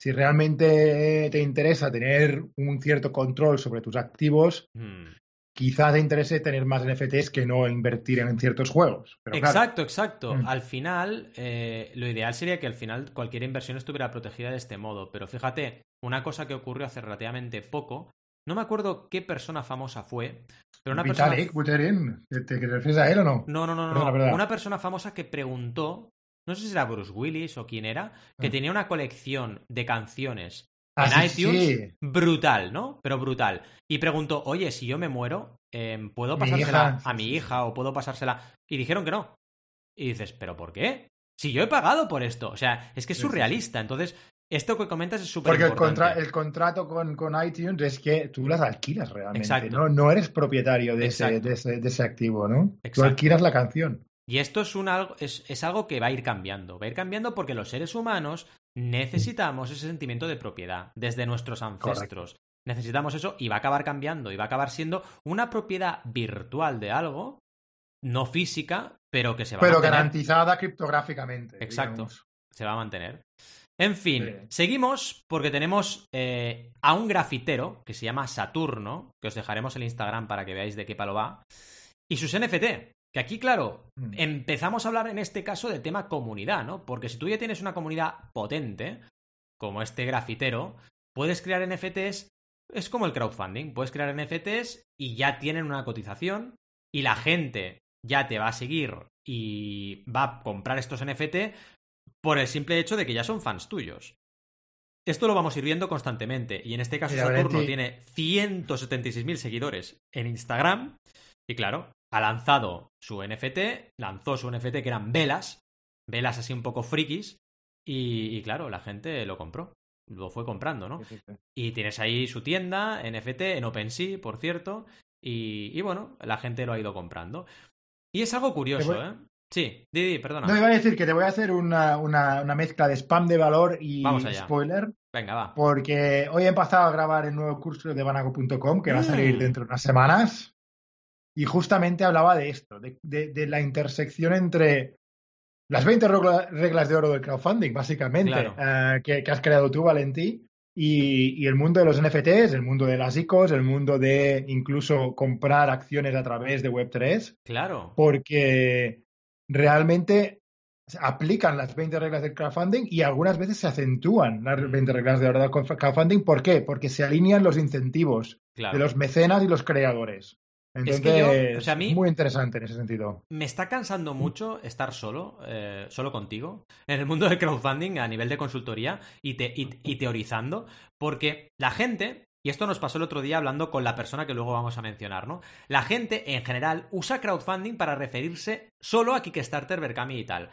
si realmente te interesa tener un cierto control sobre tus activos, mm quizá te interese tener más NFTs que no invertir en ciertos juegos. exacto, exacto. Mm. Al final, eh, lo ideal sería que al final cualquier inversión estuviera protegida de este modo. Pero fíjate, una cosa que ocurrió hace relativamente poco, no me acuerdo qué persona famosa fue, pero una persona... ¿te refieres a él o no? No, no, no, no. Una persona famosa que preguntó, no sé si era Bruce Willis o quién era, que ah. tenía una colección de canciones en iTunes, brutal, ¿no? Pero brutal. Y preguntó, oye, si yo me muero, em, ¿puedo pasársela a mi hija o puedo pasársela? Y dijeron que no. Y dices, ¿pero por qué? Si yo he pagado por esto. O sea, es que es surrealista. Entonces, esto que comentas es súper Porque el, contrato con, iTunes es que tú las alquilas realmente. ¿no? no eres propietario de ese, de ese, activo, ¿no? Tú alquilas la canción. Y esto es, un, es, es, algo que va a ir cambiando. Va a ir cambiando porque los seres humanos necesitamos ese sentimiento de propiedad desde nuestros ancestros. Necesitamos eso y va a acabar cambiando y va a acabar siendo una propiedad virtual de algo, no física, pero que se va a mantener. Pero garantizada criptográficamente. Exacto. Se va a mantener. En fin, seguimos porque tenemos eh, a un grafitero que se llama Saturno, que os dejaremos el Instagram para que veáis de qué palo va, y sus NFT. Que aquí, claro, mm. empezamos a hablar en este caso del tema comunidad, ¿no? Porque si tú ya tienes una comunidad potente, como este grafitero, puedes crear NFTs, es como el crowdfunding, puedes crear NFTs y ya tienen una cotización y la gente ya te va a seguir y va a comprar estos NFT por el simple hecho de que ya son fans tuyos. Esto lo vamos a ir viendo constantemente y en este caso Saturno tiene 176.000 seguidores en Instagram y claro, ha lanzado su NFT, lanzó su NFT que eran velas, velas así un poco frikis, y, claro, la gente lo compró, lo fue comprando, ¿no? Y tienes ahí su tienda, NFT, en OpenSea, por cierto, y, bueno, la gente lo ha ido comprando. Y es algo curioso, ¿eh? Sí, Didi, perdona. No, iba a decir que te voy a hacer una, una, mezcla de spam de valor y spoiler. Venga, va. Porque hoy he empezado a grabar el nuevo curso de banago.com que va a salir mm. dentro de unas semanas. Y justamente hablaba de esto, de, la intersección entre las 20 reglas de oro del crowdfunding, básicamente, eh, que, has creado tú, Valentí, y, el mundo de los NFTs, el mundo de las ICOs, el mundo de incluso comprar acciones a través de Web3. Claro. Porque realmente aplican las 20 reglas del crowdfunding y algunas veces se acentúan las 20 reglas de oro del crowdfunding. ¿Por qué? Porque se alinean los incentivos de los mecenas y los creadores es que yo, o sea, a mí muy interesante en ese sentido. Me está cansando mucho estar solo, eh, solo contigo, en el mundo del crowdfunding a nivel de consultoría y, y, teorizando, porque la gente, y esto nos pasó el otro día hablando con la persona que luego vamos a mencionar, ¿no? La gente en general usa crowdfunding para referirse solo a Kickstarter, Berkami y tal.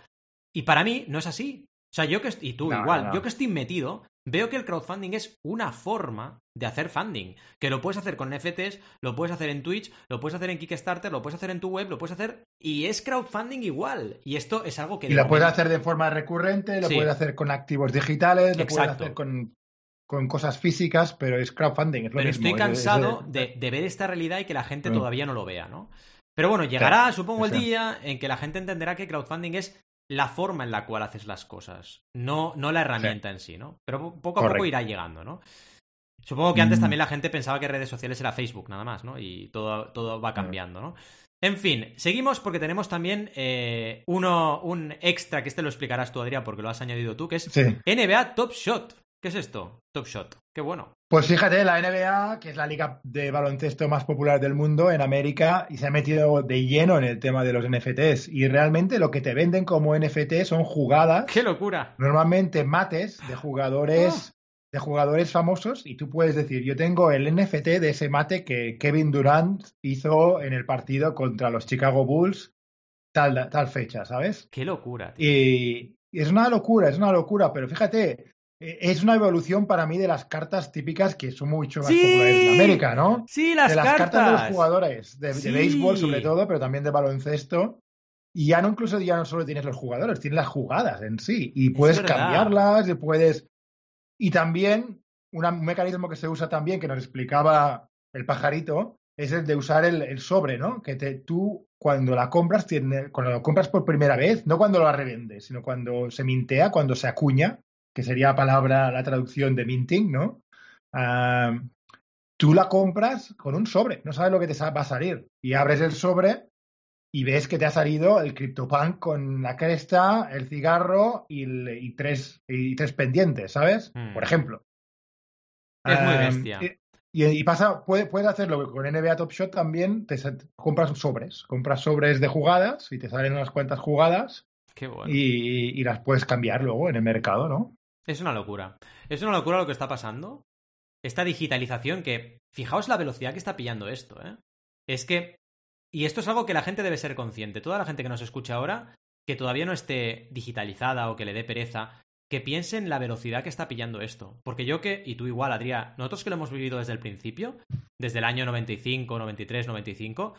Y para mí no es así. O sea, yo que y tú igual, yo que estoy metido, veo que el crowdfunding es una forma de hacer funding, que lo puedes hacer con NFTs, lo puedes hacer en Twitch, lo puedes hacer en Kickstarter, lo puedes hacer en tu web, lo puedes hacer y es crowdfunding igual. Y esto es algo que... Y lo puedes hacer de forma recurrente, lo puedes hacer con activos digitales, lo puedes hacer con, con, cosas físicas, pero es crowdfunding. Es lo pero estoy cansado de, ver esta realidad y que la gente todavía no lo vea, ¿no? Pero bueno, llegará, supongo, el día en que la gente entenderá que crowdfunding es la forma en la cual haces las cosas, no, no la herramienta en sí, ¿no? Pero poco a poco irá llegando, ¿no? Supongo que antes mm. también la gente pensaba que redes sociales era Facebook nada más, ¿no? Y todo, todo va cambiando, ¿no? En fin, seguimos porque tenemos también eh, uno, un extra, que este lo explicarás tú, Adrián, porque lo has añadido tú, que es NBA Top Shot. ¿Qué es esto? Top Shot. Qué bueno. Pues fíjate, la NBA, que es la liga de baloncesto más popular del mundo en América, y se ha metido de lleno en el tema de los NFTs. Y realmente lo que te venden como NFT son jugadas. ¡Qué locura! Normalmente mates de jugadores. Ah. De jugadores famosos, y tú puedes decir: Yo tengo el NFT de ese mate que Kevin Durant hizo en el partido contra los Chicago Bulls, tal, tal fecha, ¿sabes? ¡Qué locura! Y, y es una locura, es una locura, pero fíjate, es una evolución para mí de las cartas típicas que son mucho más populares en América, ¿no? Sí, las de las cartas. de los jugadores, de, béisbol sobre todo, pero también de baloncesto. Y ya no incluso ya no solo tienes los jugadores, tienes las jugadas en sí. Y puedes cambiarlas, y puedes. Y también un mecanismo que se usa también, que nos explicaba el pajarito, es el de usar el, sobre, ¿no? Que te, tú cuando la compras, tiene, cuando lo compras por primera vez, no cuando la revendes, sino cuando se mintea, cuando se acuña, que sería palabra, la traducción de minting, ¿no? tú la compras con un sobre, no sabes lo que te va a salir. Y abres el sobre y ves que te ha salido el CryptoPunk con la cresta, el cigarro y, tres, y tres pendientes, ¿sabes? Por mm. ejemplo. Es muy bestia. Y, pasa, puedes puede hacerlo con NBA Top Shot también, te compras sobres, compras sobres de jugadas y te salen unas cuantas jugadas Qué bueno. y, y, las puedes cambiar luego en el mercado, ¿no? Es una locura. Es una locura lo que está pasando. Esta digitalización que, fijaos la velocidad que está pillando esto, ¿eh? Es que, y esto es algo que la gente debe ser consciente, toda la gente que nos escucha ahora, que todavía no esté digitalizada o que le dé pereza, que piensen la velocidad que está pillando esto. Porque yo que, y tú igual, Adrián, nosotros que lo hemos vivido desde el principio, desde el año 95, 93, 95,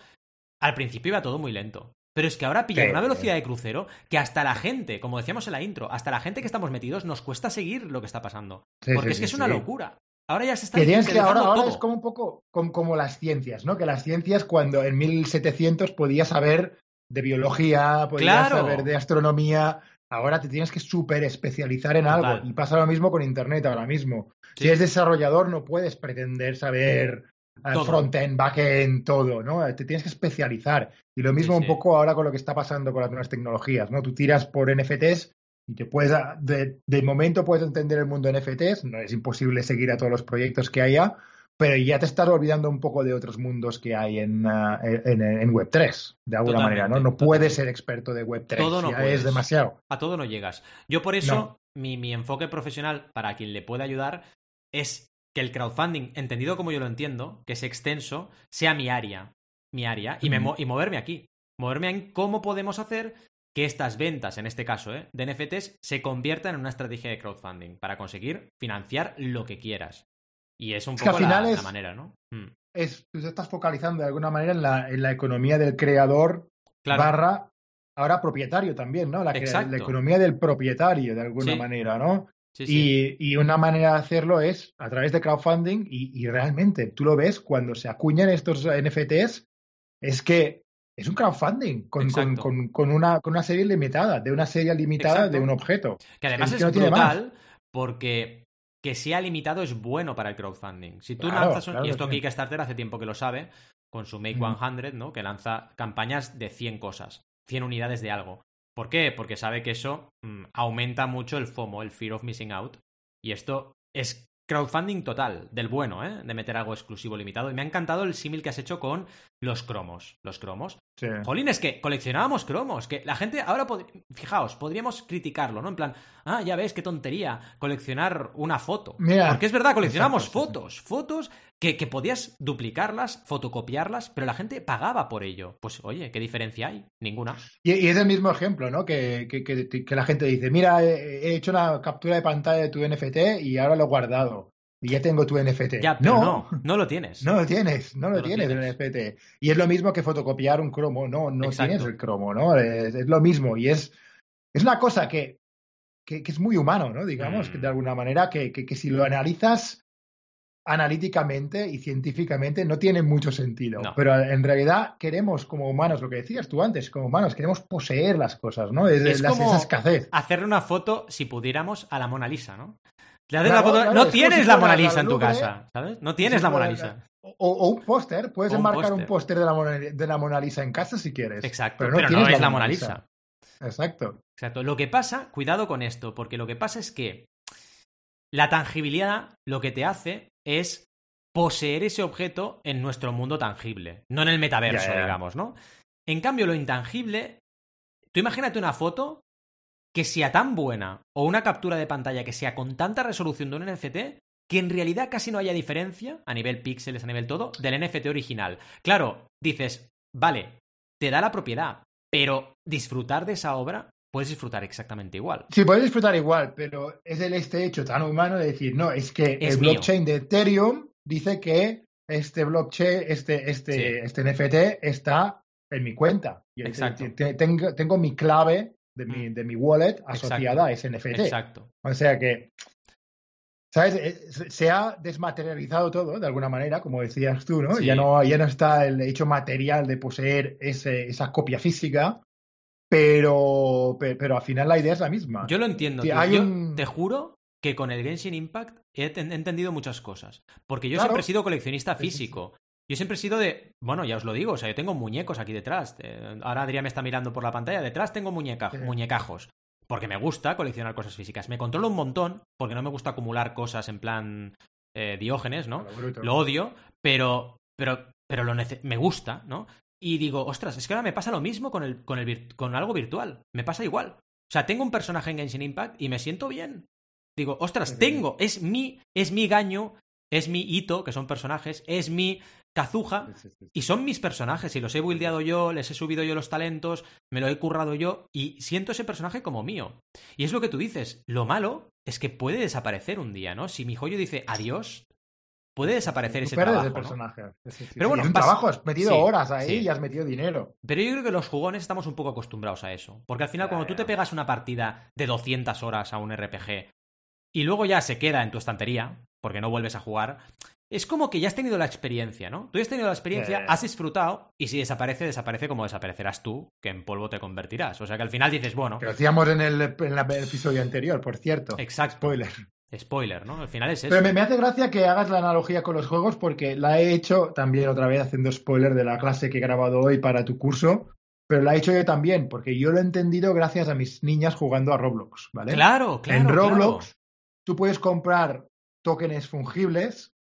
al principio iba todo muy lento. Pero es que ahora pilla una velocidad de crucero que hasta la gente, como decíamos en la intro, hasta la gente que estamos metidos nos cuesta seguir lo que está pasando. porque es que es una locura. Ahora ya se está que que ahora, ahora es como un poco como, las ciencias, ¿no? Que las ciencias cuando en 1700 podías saber de biología, podías saber de astronomía, ahora te tienes que súper especializar en algo. Y pasa lo mismo con Internet ahora mismo. Si eres desarrollador no puedes pretender saber front-end, back-end, todo, ¿no? Te tienes que especializar. Y lo mismo un poco ahora con lo que está pasando con las nuevas tecnologías, ¿no? Tú tiras por NFTs y te puedes, de, de, momento puedes entender el mundo de NFTs, no es imposible seguir a todos los proyectos que haya, pero ya te estás olvidando un poco de otros mundos que hay en, uh, en, Web3, de alguna manera, ¿no? No puedes ser experto de Web3, todo no ya es demasiado. A todo no llegas. Yo por eso, mi, mi enfoque profesional, para quien le pueda ayudar, es que el crowdfunding, entendido como yo lo entiendo, que es extenso, sea mi área, mi área, y, me, y moverme aquí. Moverme en cómo podemos hacer que estas ventas, en este caso, ¿eh? de NFTs, se conviertan en una estrategia de crowdfunding para conseguir financiar lo que quieras. Y es un poco la, manera, ¿no? Mm. Es, tú estás focalizando de alguna manera en la, en la economía del creador barra ahora propietario también, ¿no? La, la, economía del propietario, de alguna manera, ¿no? Y, y, una manera de hacerlo es a través de crowdfunding y, y, realmente tú lo ves cuando se acuñan estos NFTs, es que es un crowdfunding con, con, con, una, con una serie limitada, de una serie limitada de un objeto. Que además es, brutal porque que sea limitado es bueno para el crowdfunding. Si tú lanzas un, y esto Kickstarter hace tiempo que lo sabe, con su Make 100, ¿no? Que lanza campañas de 100 cosas, 100 unidades de algo. ¿Por qué? Porque sabe que eso mm, aumenta mucho el FOMO, el Fear of Missing Out. Y esto es crowdfunding total, del bueno, ¿eh? De meter algo exclusivo limitado. Y me ha encantado el símil que has hecho con los cromos. Los cromos. Sí. Jolín, es que coleccionábamos cromos. Que la gente ahora, fijaos, podríamos criticarlo, ¿no? En plan, ah, ya ves, qué tontería coleccionar una foto. Porque es verdad, coleccionábamos fotos. Fotos que, que, podías duplicarlas, fotocopiarlas, pero la gente pagaba por ello. Pues oye, ¿qué diferencia hay? Ninguna. Y, es el mismo ejemplo, ¿no? Que, que, que, la gente dice, mira, he hecho una captura de pantalla de tu NFT y ahora lo he guardado y ya tengo tu NFT. Ya, no, no, no, lo tienes. No lo tienes, no lo, tienes, el NFT. Y es lo mismo que fotocopiar un cromo, no, no tienes el cromo, ¿no? Es, lo mismo y es, es una cosa que, que, es muy humano, ¿no? Digamos, que de mm. alguna manera, que, que, si lo analizas analíticamente y científicamente no tiene mucho sentido. Pero en realidad queremos como humanos, lo que decías tú antes, como humanos queremos poseer las cosas, ¿no? Es, como esa escasez. hacerle una foto, si pudiéramos, a la Mona Lisa, ¿no? No tienes la Mona Lisa en tu casa, ¿sabes? No tienes la Mona Lisa. O, un póster, puedes enmarcar un póster de, la Mona, de la Mona Lisa en casa si quieres. Exacto, pero no, es la Mona Lisa. Exacto. Exacto. Lo que pasa, cuidado con esto, porque lo que pasa es que la tangibilidad lo que te hace es poseer ese objeto en nuestro mundo tangible, no en el metaverso, digamos, ¿no? En cambio, lo intangible, tú imagínate una foto que sea tan buena o una captura de pantalla que sea con tanta resolución de un NFT que en realidad casi no haya diferencia a nivel píxeles, a nivel todo, del NFT original. Claro, dices, vale, te da la propiedad, pero disfrutar de esa obra puedes disfrutar exactamente igual. Sí, puedes disfrutar igual, pero es el este hecho tan humano de decir, no, es que el blockchain de Ethereum dice que este blockchain, este, este, este NFT está en mi cuenta. Exacto. Tengo, tengo mi clave de mi, mm. de mi wallet asociada a ese NFT. Exacto. O sea que, ¿sabes? Eh, se ha desmaterializado todo de alguna manera, como decías tú, ¿no? Ya no, ya no está el hecho material de poseer ese, esa copia física, pero, pero, al final la idea es la misma. Yo lo entiendo. Yo te juro que con el Genshin Impact he, entendido muchas cosas. Porque yo siempre he sido coleccionista físico. Yo siempre he sido de, bueno, ya os lo digo, o sea, yo tengo muñecos aquí detrás. Eh, ahora Adrián me está mirando por la pantalla, detrás tengo muñecajos. Porque me gusta coleccionar cosas físicas. Me controlo un montón, porque no me gusta acumular cosas en plan eh, diógenes, ¿no? Lo, odio, pero, pero, pero lo me gusta, ¿no? Y digo, ostras, es que ahora me pasa lo mismo con, el, con, el, con algo virtual. Me pasa igual. O sea, tengo un personaje en Genshin Impact y me siento bien. Digo, ostras, tengo, es mi, es mi gaño, es mi hito, que son personajes, es mi cazuja y son mis personajes y los he buildeado yo, les he subido yo los talentos, me lo he currado yo y siento ese personaje como mío. Y es lo que tú dices, lo malo es que puede desaparecer un día, ¿no? Si mi joyo dice adiós, puede desaparecer ese trabajo. El personaje. Pero bueno, es un trabajo, has metido horas ahí y has metido dinero. Pero yo creo que los jugones estamos un poco acostumbrados a eso. Porque al final, cuando tú te pegas una partida de 200 horas a un RPG y luego ya se queda en tu estantería, porque no vuelves a jugar, es como que ya has tenido la experiencia, ¿no? Tú ya has tenido la experiencia, has disfrutado, y si desaparece, desaparece como desaparecerás tú, que en polvo te convertirás. O sea que al final dices, bueno. Que lo hacíamos en el, en el episodio anterior, por cierto. Exacto. Spoiler. Spoiler, ¿no? Al final es eso. Pero me, hace gracia que hagas la analogía con los juegos porque la he hecho también otra vez haciendo spoiler de la clase que he grabado hoy para tu curso, pero la he hecho yo también porque yo lo he entendido gracias a mis niñas jugando a Roblox, ¿vale? Claro, claro. En Roblox tú puedes comprar tokens fungibles,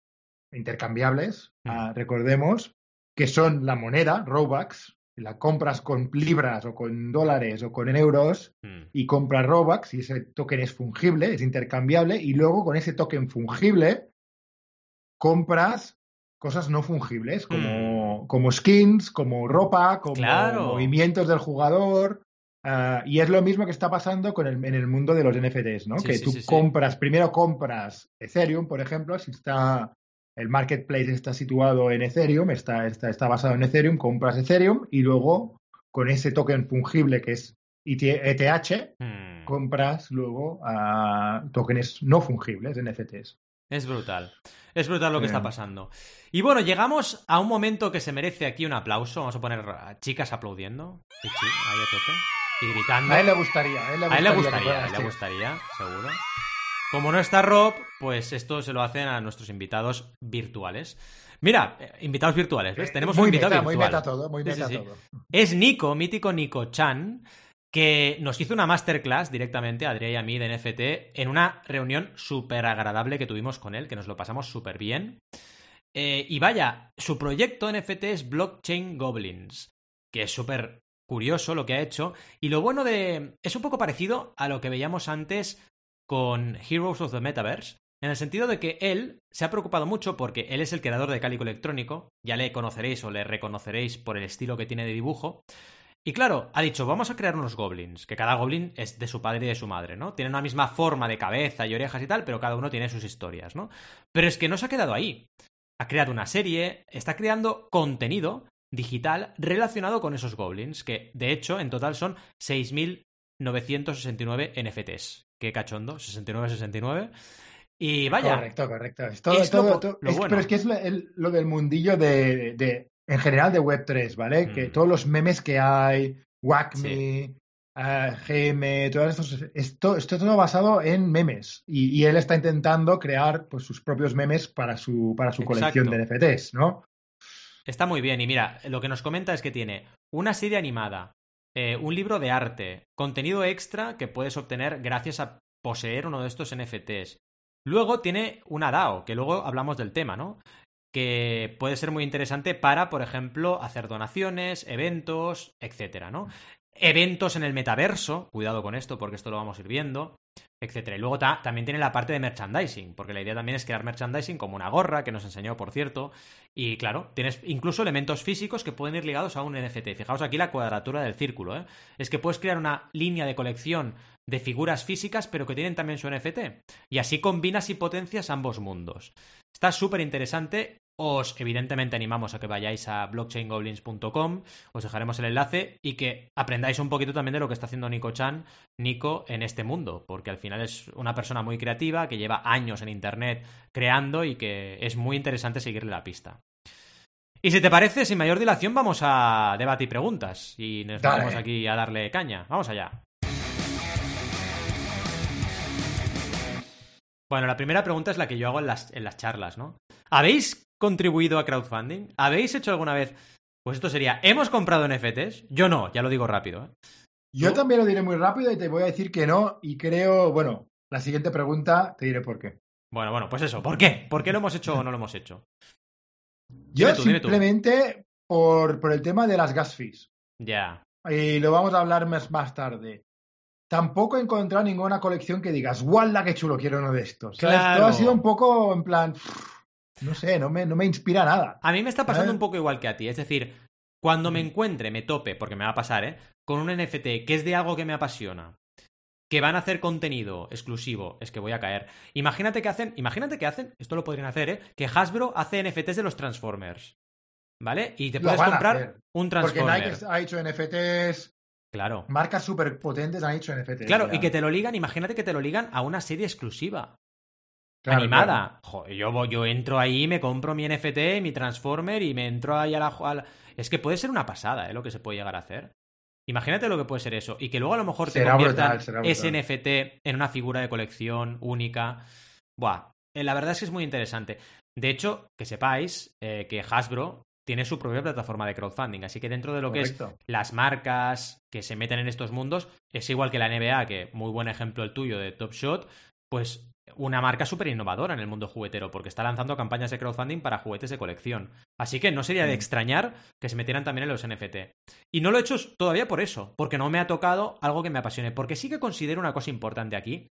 intercambiables, ah, recordemos, que son la moneda, Robux, la compras con libras o con dólares o con euros mm. y compras Robux y ese token es fungible, es intercambiable y luego con ese token fungible compras cosas no fungibles como, mm. como skins, como ropa, como movimientos del jugador. Ah, y es lo mismo que está pasando con el, en el mundo de los NFTs, ¿no? que tú compras, primero compras Ethereum, por ejemplo, si está el marketplace está situado en Ethereum, está, está, basado en Ethereum, compras Ethereum y luego con ese token fungible que es ETH, hmm. compras luego tokens no fungibles, NFTs. Es brutal. Es brutal lo que está pasando. Y bueno, llegamos a un momento que se merece aquí un aplauso. Vamos a poner a chicas aplaudiendo. ahí a tope. Y gritando. A él le gustaría. A él le gustaría, a él le gustaría, a él le gustaría seguro. Como no está Rob, pues esto se lo hacen a nuestros invitados virtuales. Mira, eh, invitados virtuales, ¿ves? Tenemos un invitado virtual. Muy meta todo, muy meta todo. Es Nico, mítico Nico Chan, que nos hizo una masterclass directamente a Adrià y a mí de NFT en una reunión súper agradable que tuvimos con él, que nos lo pasamos súper bien. Eh, y vaya, su proyecto NFT es Blockchain Goblins, que es súper curioso lo que ha hecho. Y lo bueno de... es un poco parecido a lo que veíamos antes con Heroes of the Metaverse, en el sentido de que él se ha preocupado mucho porque él es el creador de Cálico Electrónico, ya le conoceréis o le reconoceréis por el estilo que tiene de dibujo. Y claro, ha dicho, vamos a crear unos goblins, que cada goblin es de su padre y de su madre, ¿no? Tienen una misma forma de cabeza y orejas y tal, pero cada uno tiene sus historias, ¿no? Pero es que no se ha quedado ahí. Ha creado una serie, está creando contenido digital relacionado con esos goblins, que de hecho en total son 6.969 NFTs qué cachondo, 69-69. Y vaya. Correcto, correcto. Es todo, todo, Pero es que es lo, del mundillo de, en general de Web3, ¿vale? Que mm. todos los memes que hay, WACME, eh, GM, todo esto, esto, esto todo basado en memes. Y, él está intentando crear pues, sus propios memes para su, para su colección de NFTs, ¿no? Está muy bien. Y mira, lo que nos comenta es que tiene una serie animada, eh, un libro de arte, contenido extra que puedes obtener gracias a poseer uno de estos NFTs. Luego tiene una DAO, que luego hablamos del tema, ¿no? Que puede ser muy interesante para, por ejemplo, hacer donaciones, eventos, etcétera, ¿no? Eventos en el metaverso, cuidado con esto porque esto lo vamos a ir viendo etcétera. Y luego también tiene la parte de merchandising, porque la idea también es crear merchandising como una gorra, que nos enseñó, por cierto. Y claro, tienes incluso elementos físicos que pueden ir ligados a un NFT. Fijaos aquí la cuadratura del círculo, ¿eh? Es que puedes crear una línea de colección de figuras físicas, pero que tienen también su NFT. Y así combinas y potencias ambos mundos. Está súper interesante os evidentemente animamos a que vayáis a blockchaingoblins.com, os dejaremos el enlace y que aprendáis un poquito también de lo que está haciendo Nico Chan, Nico, en este mundo, porque al final es una persona muy creativa que lleva años en Internet creando y que es muy interesante seguirle la pista. Y si te parece, sin mayor dilación, vamos a debate y preguntas. Y nos vamos aquí a darle caña. Vamos allá. Bueno, la primera pregunta es la que yo hago en las, en las charlas, ¿no? ¿Habéis contribuido a crowdfunding? ¿Habéis hecho alguna vez? Pues esto sería, ¿hemos comprado NFTs? Yo no, ya lo digo rápido. ¿eh? Yo también lo diré muy rápido y te voy a decir que no. Y creo, bueno, la siguiente pregunta te diré por qué. Bueno, bueno, pues eso, ¿por qué? ¿Por qué lo hemos hecho o no lo hemos hecho? Yo simplemente por, por el tema de las gas fees. Ya. Y lo vamos a hablar más, más tarde. Tampoco he encontrado ninguna colección que digas, ¡guau, qué chulo, quiero uno de estos! Claro. Todo ha sido un poco en plan no sé, no me, no me inspira nada. A mí me está pasando un poco igual que a ti. Es decir, cuando me encuentre, me tope, porque me va a pasar, ¿eh? Con un NFT que es de algo que me apasiona, que van a hacer contenido exclusivo, es que voy a caer. Imagínate que hacen, imagínate que hacen, esto lo podrían hacer, ¿eh? Que Hasbro hace NFTs de los Transformers. ¿Vale? Y te puedes comprar un Transformer. Porque Nike ha hecho NFTs. Claro. Marcas súper potentes han hecho NFTs. Claro, y que te lo ligan, imagínate que te lo ligan a una serie exclusiva. Animada. yo, yo entro ahí, me compro mi NFT, mi Transformer y me entro ahí a la, Es que puede ser una pasada, ¿eh? Lo que se puede llegar a hacer. Imagínate lo que puede ser eso. Y que luego a lo mejor te conviertan ese NFT en una figura de colección única. Buah, eh, la verdad es que es muy interesante. De hecho, que sepáis eh, que Hasbro tiene su propia plataforma de crowdfunding. Así que dentro de lo que es las marcas que se meten en estos mundos, es igual que la NBA, que muy buen ejemplo el tuyo de Top Shot, pues una marca súper innovadora en el mundo juguetero, porque está lanzando campañas de crowdfunding para juguetes de colección. Así que no sería de mm. extrañar que se metieran también en los NFT. Y no lo he hecho todavía por eso, porque no me ha tocado algo que me apasione, porque sí que considero una cosa importante aquí,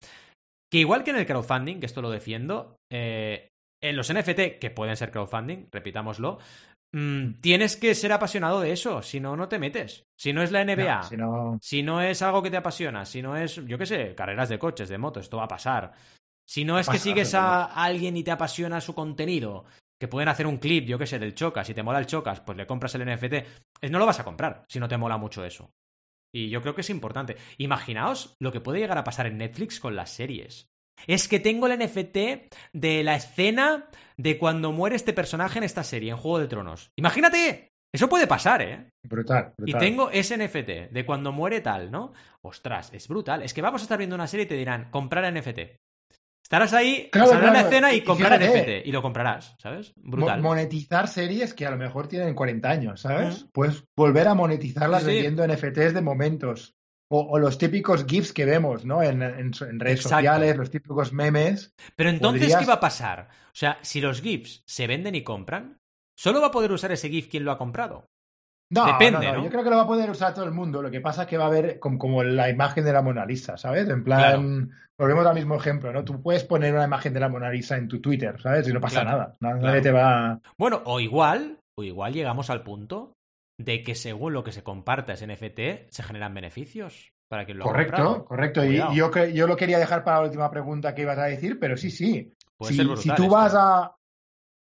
que igual que en el crowdfunding, que esto lo defiendo, eh, en los NFT, que pueden ser crowdfunding, repitámoslo, Mm, tienes que ser apasionado de eso, si no, no te metes. Si no es la NBA, si, no... es algo que te apasiona, si no es, yo qué sé, carreras de coches, de motos, esto va a pasar. Si no es que sigues a alguien y te apasiona su contenido, que pueden hacer un clip, yo qué sé, del Chocas, si te mola el Chocas, pues le compras el NFT, no lo vas a comprar si no te mola mucho eso. Y yo creo que es importante. Imaginaos lo que puede llegar a pasar en Netflix con las series. Es que tengo el NFT de la escena de cuando muere este personaje en esta serie, en Juego de Tronos. Imagínate, eso puede pasar, ¿eh? Brutal, Y tengo ese NFT de cuando muere tal, ¿no? Ostras, es brutal. Es que vamos a estar viendo una serie y te dirán, comprar NFT. Estarás ahí, claro, la escena y comprar NFT. Y lo comprarás, ¿sabes? Brutal. monetizar series que a lo mejor tienen 40 años, ¿sabes? Puedes volver a monetizarlas vendiendo NFTs de momentos. O, los típicos GIFs que vemos, ¿no? En, redes sociales, los típicos memes. Pero entonces, ¿qué va a pasar? O sea, si los GIFs se venden y compran, ¿solo va a poder usar ese GIF quien lo ha comprado? No, Depende, no, Yo creo que lo va a poder usar todo el mundo. Lo que pasa es que va a haber como, la imagen de la Mona Lisa, ¿sabes? En plan, volvemos al mismo ejemplo, ¿no? Tú puedes poner una imagen de la Mona Lisa en tu Twitter, ¿sabes? Y no pasa nada. Nadie te va. Bueno, o igual, o igual llegamos al punto de que según lo que se comparta ese NFT, se generan beneficios para quien lo Correcto, correcto. Y yo, yo lo quería dejar para la última pregunta que ibas a decir, pero sí, sí. si, tú vas a.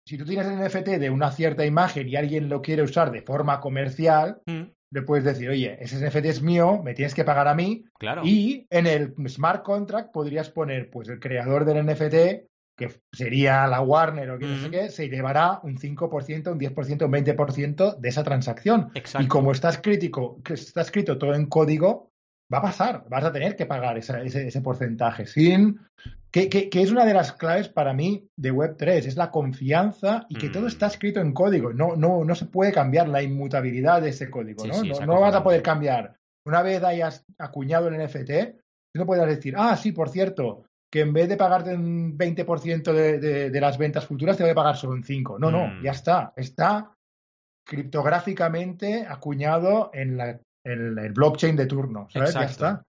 Si tú tienes el NFT de una cierta imagen y alguien lo quiere usar de forma comercial, mm. le puedes decir, oye, ese NFT es mío, me tienes que pagar a mí. Claro. Y en el smart contract podrías poner, pues el creador del NFT que sería la Warner o que no sé qué, se llevará un 5%, un 10%, un 20% de esa transacción. Y como está escrito, está escrito todo en código, va a pasar, vas a tener que pagar ese, ese, porcentaje. Sin, que, que, es una de las claves para mí de Web3, es la confianza y que todo está mm. escrito en código. No, no, no se puede cambiar la inmutabilidad de ese código. ¿no? no, vas a poder cambiar. Una vez hayas acuñado el NFT, no puedes decir, ah, sí, por cierto, que en vez de pagarte un 20% de, de, las ventas futuras, te voy a pagar solo un 5%. No, no, mm. ya está. Está criptográficamente acuñado en, la, el blockchain de turno. ¿sabes? Ya está.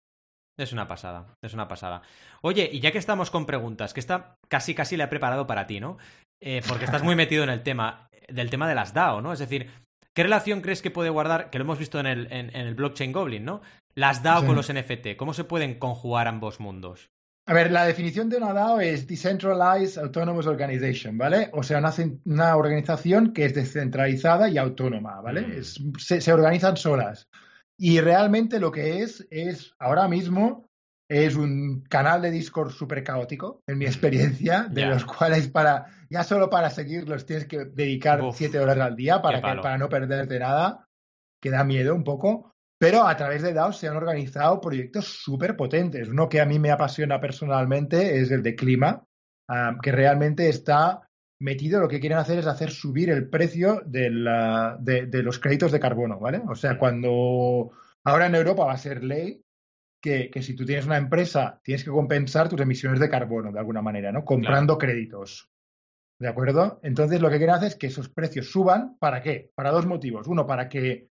Es una pasada, es una pasada. Oye, y ya que estamos con preguntas, que esta casi casi la he preparado para ti, ¿no? Eh, porque estás muy metido en el tema del tema de las DAO, ¿no? Es decir, ¿qué relación crees que puede guardar, que lo hemos visto en el, en, el blockchain Goblin, ¿no? Las DAO con los NFT, ¿cómo se pueden conjugar ambos mundos? A ver, la definición de una DAO es Decentralized Autonomous Organization, ¿vale? O sea, una, organización que es descentralizada y autónoma, ¿vale? Mm. se, organizan solas. Y realmente lo que es, es ahora mismo, es un canal de Discord súper caótico, en mi experiencia, de los cuales para, ya solo para seguirlos tienes que dedicar siete horas al día para, que, para no perderte nada, que da miedo un poco. Pero a través de DAO se han organizado proyectos súper potentes. Uno que a mí me apasiona personalmente es el de clima, ah, que realmente está metido, lo que quieren hacer es hacer subir el precio de, los créditos de carbono, ¿vale? O sea, cuando ahora en Europa va a ser ley que, si tú tienes una empresa, tienes que compensar tus emisiones de carbono de alguna manera, ¿no? Comprando créditos. ¿De acuerdo? Entonces lo que quieren hacer es que esos precios suban. ¿Para qué? Para dos motivos. Uno, para que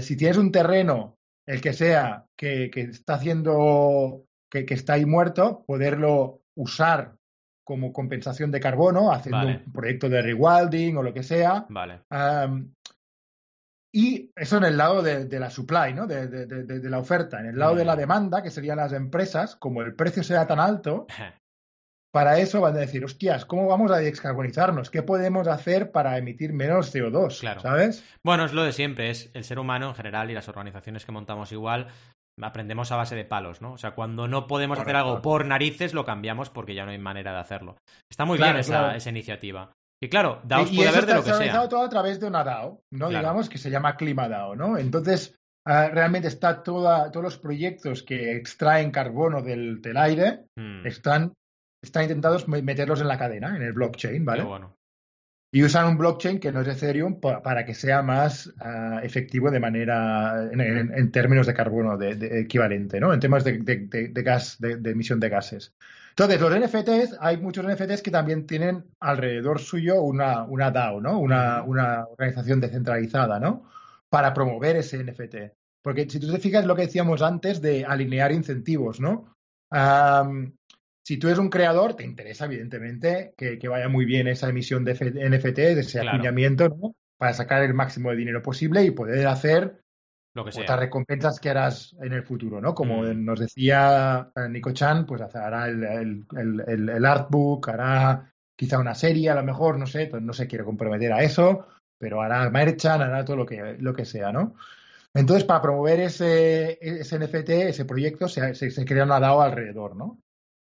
si tienes un terreno, el que sea, que, está haciendo, que, que está ahí muerto, poderlo usar como compensación de carbono, haciendo un proyecto de rewilding o lo que sea. Vale. y eso en el lado de, la supply, ¿no? De, de, la oferta. En el lado de la demanda, que serían las empresas, como el precio sea tan alto, para eso van a decir, hostias, ¿cómo vamos a descarbonizarnos? ¿Qué podemos hacer para emitir menos CO2? Claro. ¿Sabes? Bueno, es lo de siempre, es el ser humano en general y las organizaciones que montamos igual, aprendemos a base de palos, ¿no? O sea, cuando no podemos hacer algo por narices, lo cambiamos porque ya no hay manera de hacerlo. Está muy bien esa, iniciativa. Y claro, DAOs puede haber de lo que sea. todo a través de una DAO, ¿no? Digamos que se llama ClimaDAO, ¿no? Entonces, ah, realmente está toda, todos los proyectos que extraen carbono del, aire hmm. están están intentados meterlos en la cadena, en el blockchain, ¿vale? Y usan un blockchain que no es Ethereum para que sea más ah, efectivo de manera, en, términos de carbono de, equivalente, ¿no? En temas de, gas, de, emisión de gases. Entonces, los NFTs, hay muchos NFTs que también tienen alrededor suyo una, una DAO, ¿no? Una, una organización descentralizada, ¿no? Para promover ese NFT. Porque si tú te fijas lo que decíamos antes de alinear incentivos, ¿no? Si tú eres un creador, te interesa evidentemente que, vaya muy bien esa emisión de NFT, de ese acuñamiento, ¿no? Para sacar el máximo de dinero posible y poder hacer lo que sea. otras recompensas que harás en el futuro, ¿no? Como mm. nos decía eh, Nico Chan, pues hará el, el, artbook, hará quizá una serie, a lo mejor, no sé, no se quiere comprometer a eso, pero hará merchan, hará todo lo que, lo que sea, ¿no? Entonces, para promover ese, ese NFT, ese proyecto, se, se, se crea una DAO alrededor, ¿no?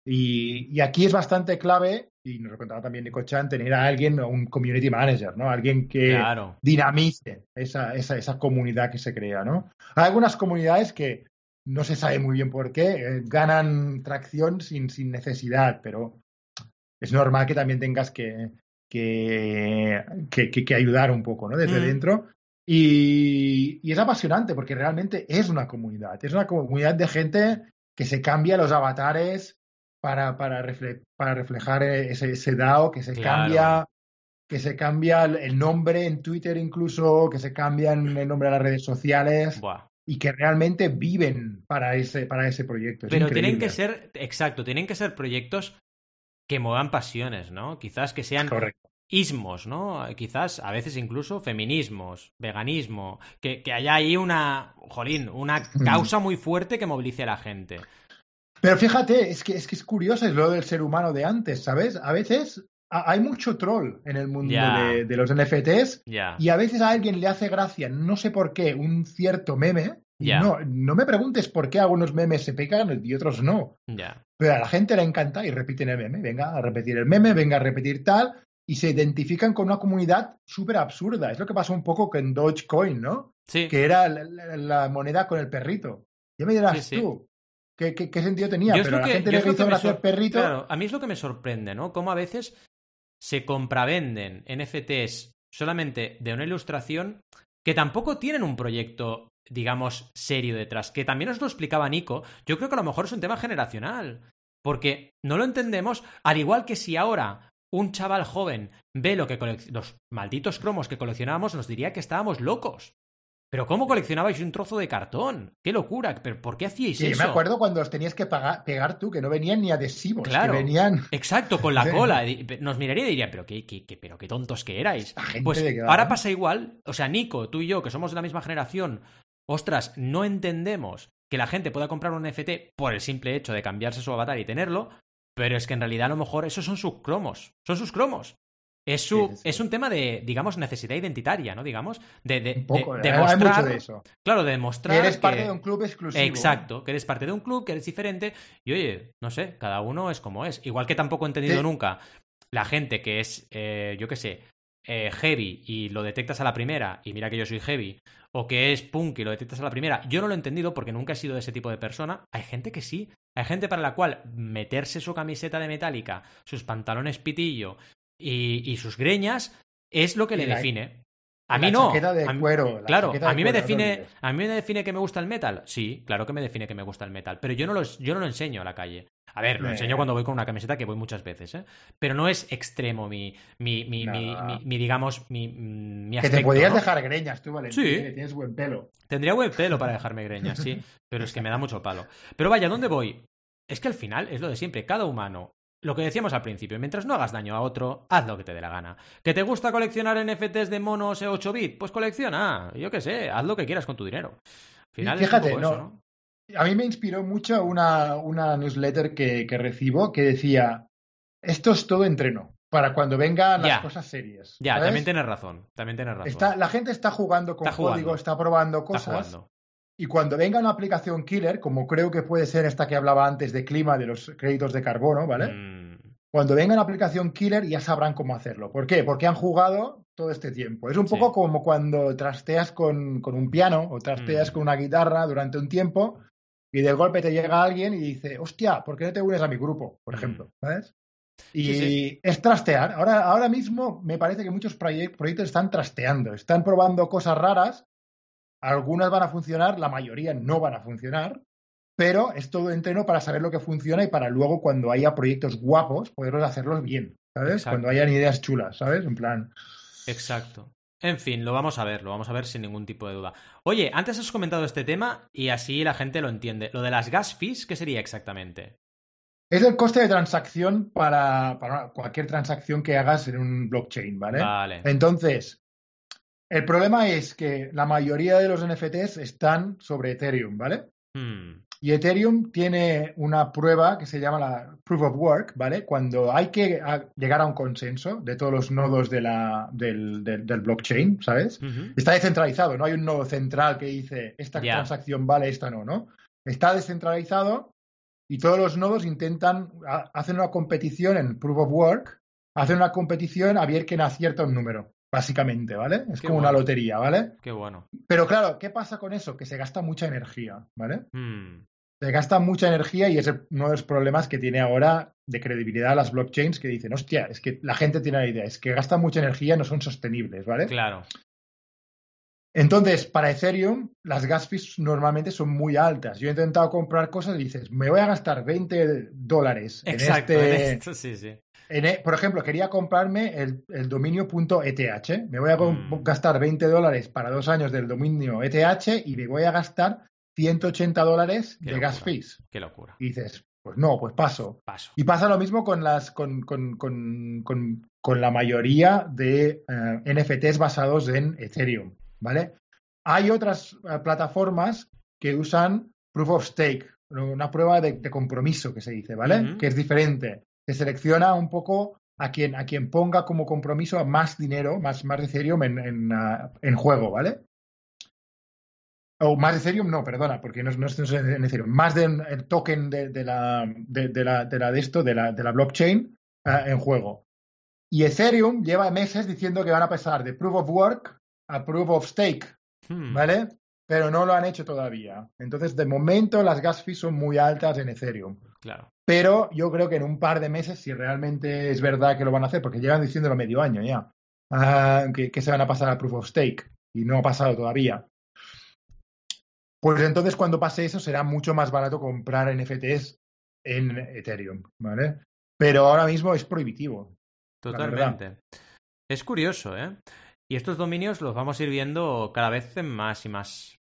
Y, aquí es bastante clave, y nos lo contaba también Nico Chan, tener a alguien, un community manager, ¿no? Alguien que dinamice esa, esa, esa, comunidad que se crea, ¿no? Hay algunas comunidades que no se sabe muy bien por qué, eh, ganan tracción sin, sin necesidad, pero es normal que también tengas que, que, que, ayudar un poco, ¿no? Desde mm. dentro. Y, y, es apasionante porque realmente es una comunidad, es una comunidad de gente que se cambia los avatares para, para, para reflejar e-, ese, ese, DAO, que se cambia que se cambia el nombre en Twitter incluso, que se cambian el nombre de las redes sociales. Y que realmente viven para ese, para ese proyecto. Pero tienen que ser, exacto, tienen que ser proyectos que muevan pasiones, ¿no? Quizás que sean ismos, ¿no? Quizás a veces incluso feminismos, veganismo, que, que haya ahí una, jolín, una causa muy fuerte que movilice a la gente. Pero fíjate, es que, es que es curioso, es lo del ser humano de antes, ¿sabes? A veces hay mucho troll en el mundo de, los NFTs y a veces a alguien le hace gracia, no sé por qué, un cierto meme. No, no me preguntes por qué algunos memes se pegan y otros no. Pero a la gente le encanta y repiten el meme. Venga a repetir el meme, venga a repetir tal. Y se identifican con una comunidad súper absurda. Es lo que pasó un poco con Dogecoin, ¿no? Sí. Que era la, moneda con el perrito. Ya me dirás tú, ¿Qué, qué, sentido tenía? Pero la gente le hizo perrito. Claro, a mí es lo que me sorprende, ¿no? Cómo a veces se compravenden NFTs solamente de una ilustración que tampoco tienen un proyecto, digamos, serio detrás. Que también os lo explicaba Nico. Yo creo que a lo mejor es un tema generacional. Porque no lo entendemos, al igual que si ahora un chaval joven ve lo que los malditos cromos que coleccionábamos, nos diría que estábamos locos. Pero ¿cómo coleccionabais un trozo de cartón? ¡Qué locura! ¿Pero ¿Por qué hacíais eso? Sí, me acuerdo cuando os tenías que pegar tú, que no venían ni adhesivos, claro, que venían... Exacto, con la cola. Nos miraría y diría, pero qué, qué, pero qué tontos que erais. Pues ahora pasa igual. O sea, Nico, tú y yo, que somos de la misma generación, ostras, no entendemos que la gente pueda comprar un NFT por el simple hecho de cambiarse su avatar y tenerlo, pero es que en realidad a lo mejor esos son sus cromos. Son sus cromos. Es, su, es un tema de, digamos, necesidad identitaria, ¿no? Digamos, de, de, un poco, de, mucho de eso. Claro, de demostrar. Que eres parte de un club exclusivo. Exacto, que eres parte de un club, que eres diferente. Y oye, no sé, cada uno es como es. Igual que tampoco he entendido nunca la gente que es, eh, yo qué sé, eh, heavy y lo detectas a la primera, y mira que yo soy heavy, o que es punk y lo detectas a la primera. Yo no lo he entendido porque nunca he sido de ese tipo de persona. Hay gente que sí. Hay gente para la cual meterse su camiseta de metálica, sus pantalones pitillo, y, sus greñas es lo que le define. A mí no. De cuero, claro, a mí me define, a mí me define que me gusta el metal. Sí, claro que me define que me gusta el metal, pero yo no lo, yo no lo enseño a la calle. A ver, lo enseño cuando voy con una camiseta que voy muchas veces, ¿eh? Pero no es extremo mi, mi, mi, mi, digamos, mi, mi aspecto, Que te podías dejar greñas tú, Valentín, sí. Que tienes buen pelo. Tendría buen pelo para dejarme greñas, sí, pero es que me da mucho palo. Pero vaya, ¿dónde voy? Es que al final es lo de siempre. Cada humano lo que decíamos al principio, mientras no hagas daño a otro, haz lo que te dé la gana. ¿Que te gusta coleccionar NFTs de monos 8 bit? Pues colecciona, yo qué sé, haz lo que quieras con tu dinero. final Fíjate, no, A mí me inspiró mucho una, una newsletter que, que, recibo que decía, esto es todo entreno, para cuando vengan las cosas serias. Ya, también tienes razón, también tienes razón. la gente está jugando con código, está probando cosas. Y cuando venga una aplicación killer, como creo que puede ser esta que hablaba antes de clima, de los créditos de carbono, ¿vale? Mm. Cuando venga una aplicación killer ya sabrán cómo hacerlo. ¿Por qué? Porque han jugado todo este tiempo. Es un poco como cuando trasteas con, un piano o trasteas mm. con una guitarra durante un tiempo y de golpe te llega alguien y dice, hostia, ¿por qué no te unes a mi grupo? Por mm. ejemplo, ¿sabes? Y es trastear. Ahora, ahora mismo me parece que muchos proyectos están trasteando, están probando cosas raras algunas van a funcionar, la mayoría no van a funcionar, pero es todo entreno para saber lo que funciona y para luego cuando haya proyectos guapos poderlos hacerlos bien, ¿sabes? Cuando hayan ideas chulas, ¿sabes? En plan... Exacto. En fin, lo vamos a ver, lo vamos a ver sin ningún tipo de duda. Oye, antes has comentado este tema y así la gente lo entiende. Lo de las gas fees, ¿qué sería exactamente? Es el coste de transacción para, para cualquier transacción que hagas en un blockchain, ¿vale? Vale. Entonces, el problema es que la mayoría de los NFTs están sobre Ethereum, ¿vale? Hmm. Y Ethereum tiene una prueba que se llama la Proof of Work, ¿vale? Cuando hay que llegar a un consenso de todos los nodos de la, del, blockchain, ¿sabes? Está descentralizado, no hay un nodo central que dice esta transacción vale, esta no, ¿no? Está descentralizado y todos los nodos intentan, hacen una competición en Proof of Work, hacen una competición a ver quién acierta un número básicamente, ¿vale? Es como una lotería, ¿vale? Qué bueno. Pero claro, ¿qué pasa con eso? Que se gasta mucha energía, ¿vale? Hmm. Se gasta mucha energía y es uno de los problemas que tiene ahora de credibilidad las blockchains que dicen, hostia, es que la gente tiene la idea, es que gastan mucha energía, no son sostenibles, ¿vale? Claro. Entonces, para Ethereum, las gas fees normalmente son muy altas. Yo he intentado comprar cosas y dices, me voy a gastar 20 dólares en este... sí, sí. E, por ejemplo, quería comprarme el, el dominio .eth. Me voy a mm. gastar 20 dólares para dos años del dominio ETH y me voy a gastar 180 dólares de gas fees. Qué locura. Y dices, pues no, pues paso. paso. Y pasa lo mismo con las con, con, con, con la mayoría de eh, NFTs basados en Ethereum, ¿vale? Hay otras eh, plataformas que usan Proof of Stake, una prueba de, compromiso que se dice, ¿vale? Que es diferente se selecciona un poco a quien, a quien ponga como compromiso más dinero, más, más de Ethereum en, en, ah, en juego, ¿vale? O más de Ethereum, no, perdona, porque no, no, es en Ethereum, más del token de, de, la, de, la, de, la, de esto, de la, de la blockchain ah, en juego. Y Ethereum lleva meses diciendo que van a pasar de Proof of Work a Proof of Stake, hmm. ¿vale? Pero no lo han hecho todavía. Entonces, de momento, las gas fees son muy altas en Ethereum. Claro. Pero yo creo que en un par de meses, si realmente es verdad que lo van a hacer, porque llevan diciéndolo medio año ya, ah, que, se van a pasar a Proof of Stake y no ha pasado todavía. Pues entonces cuando pase eso será mucho más barato comprar NFTs en Ethereum, ¿vale? Pero ahora mismo es prohibitivo. Totalmente. Es curioso, ¿eh? Y estos dominios los vamos a ir viendo cada vez más y más.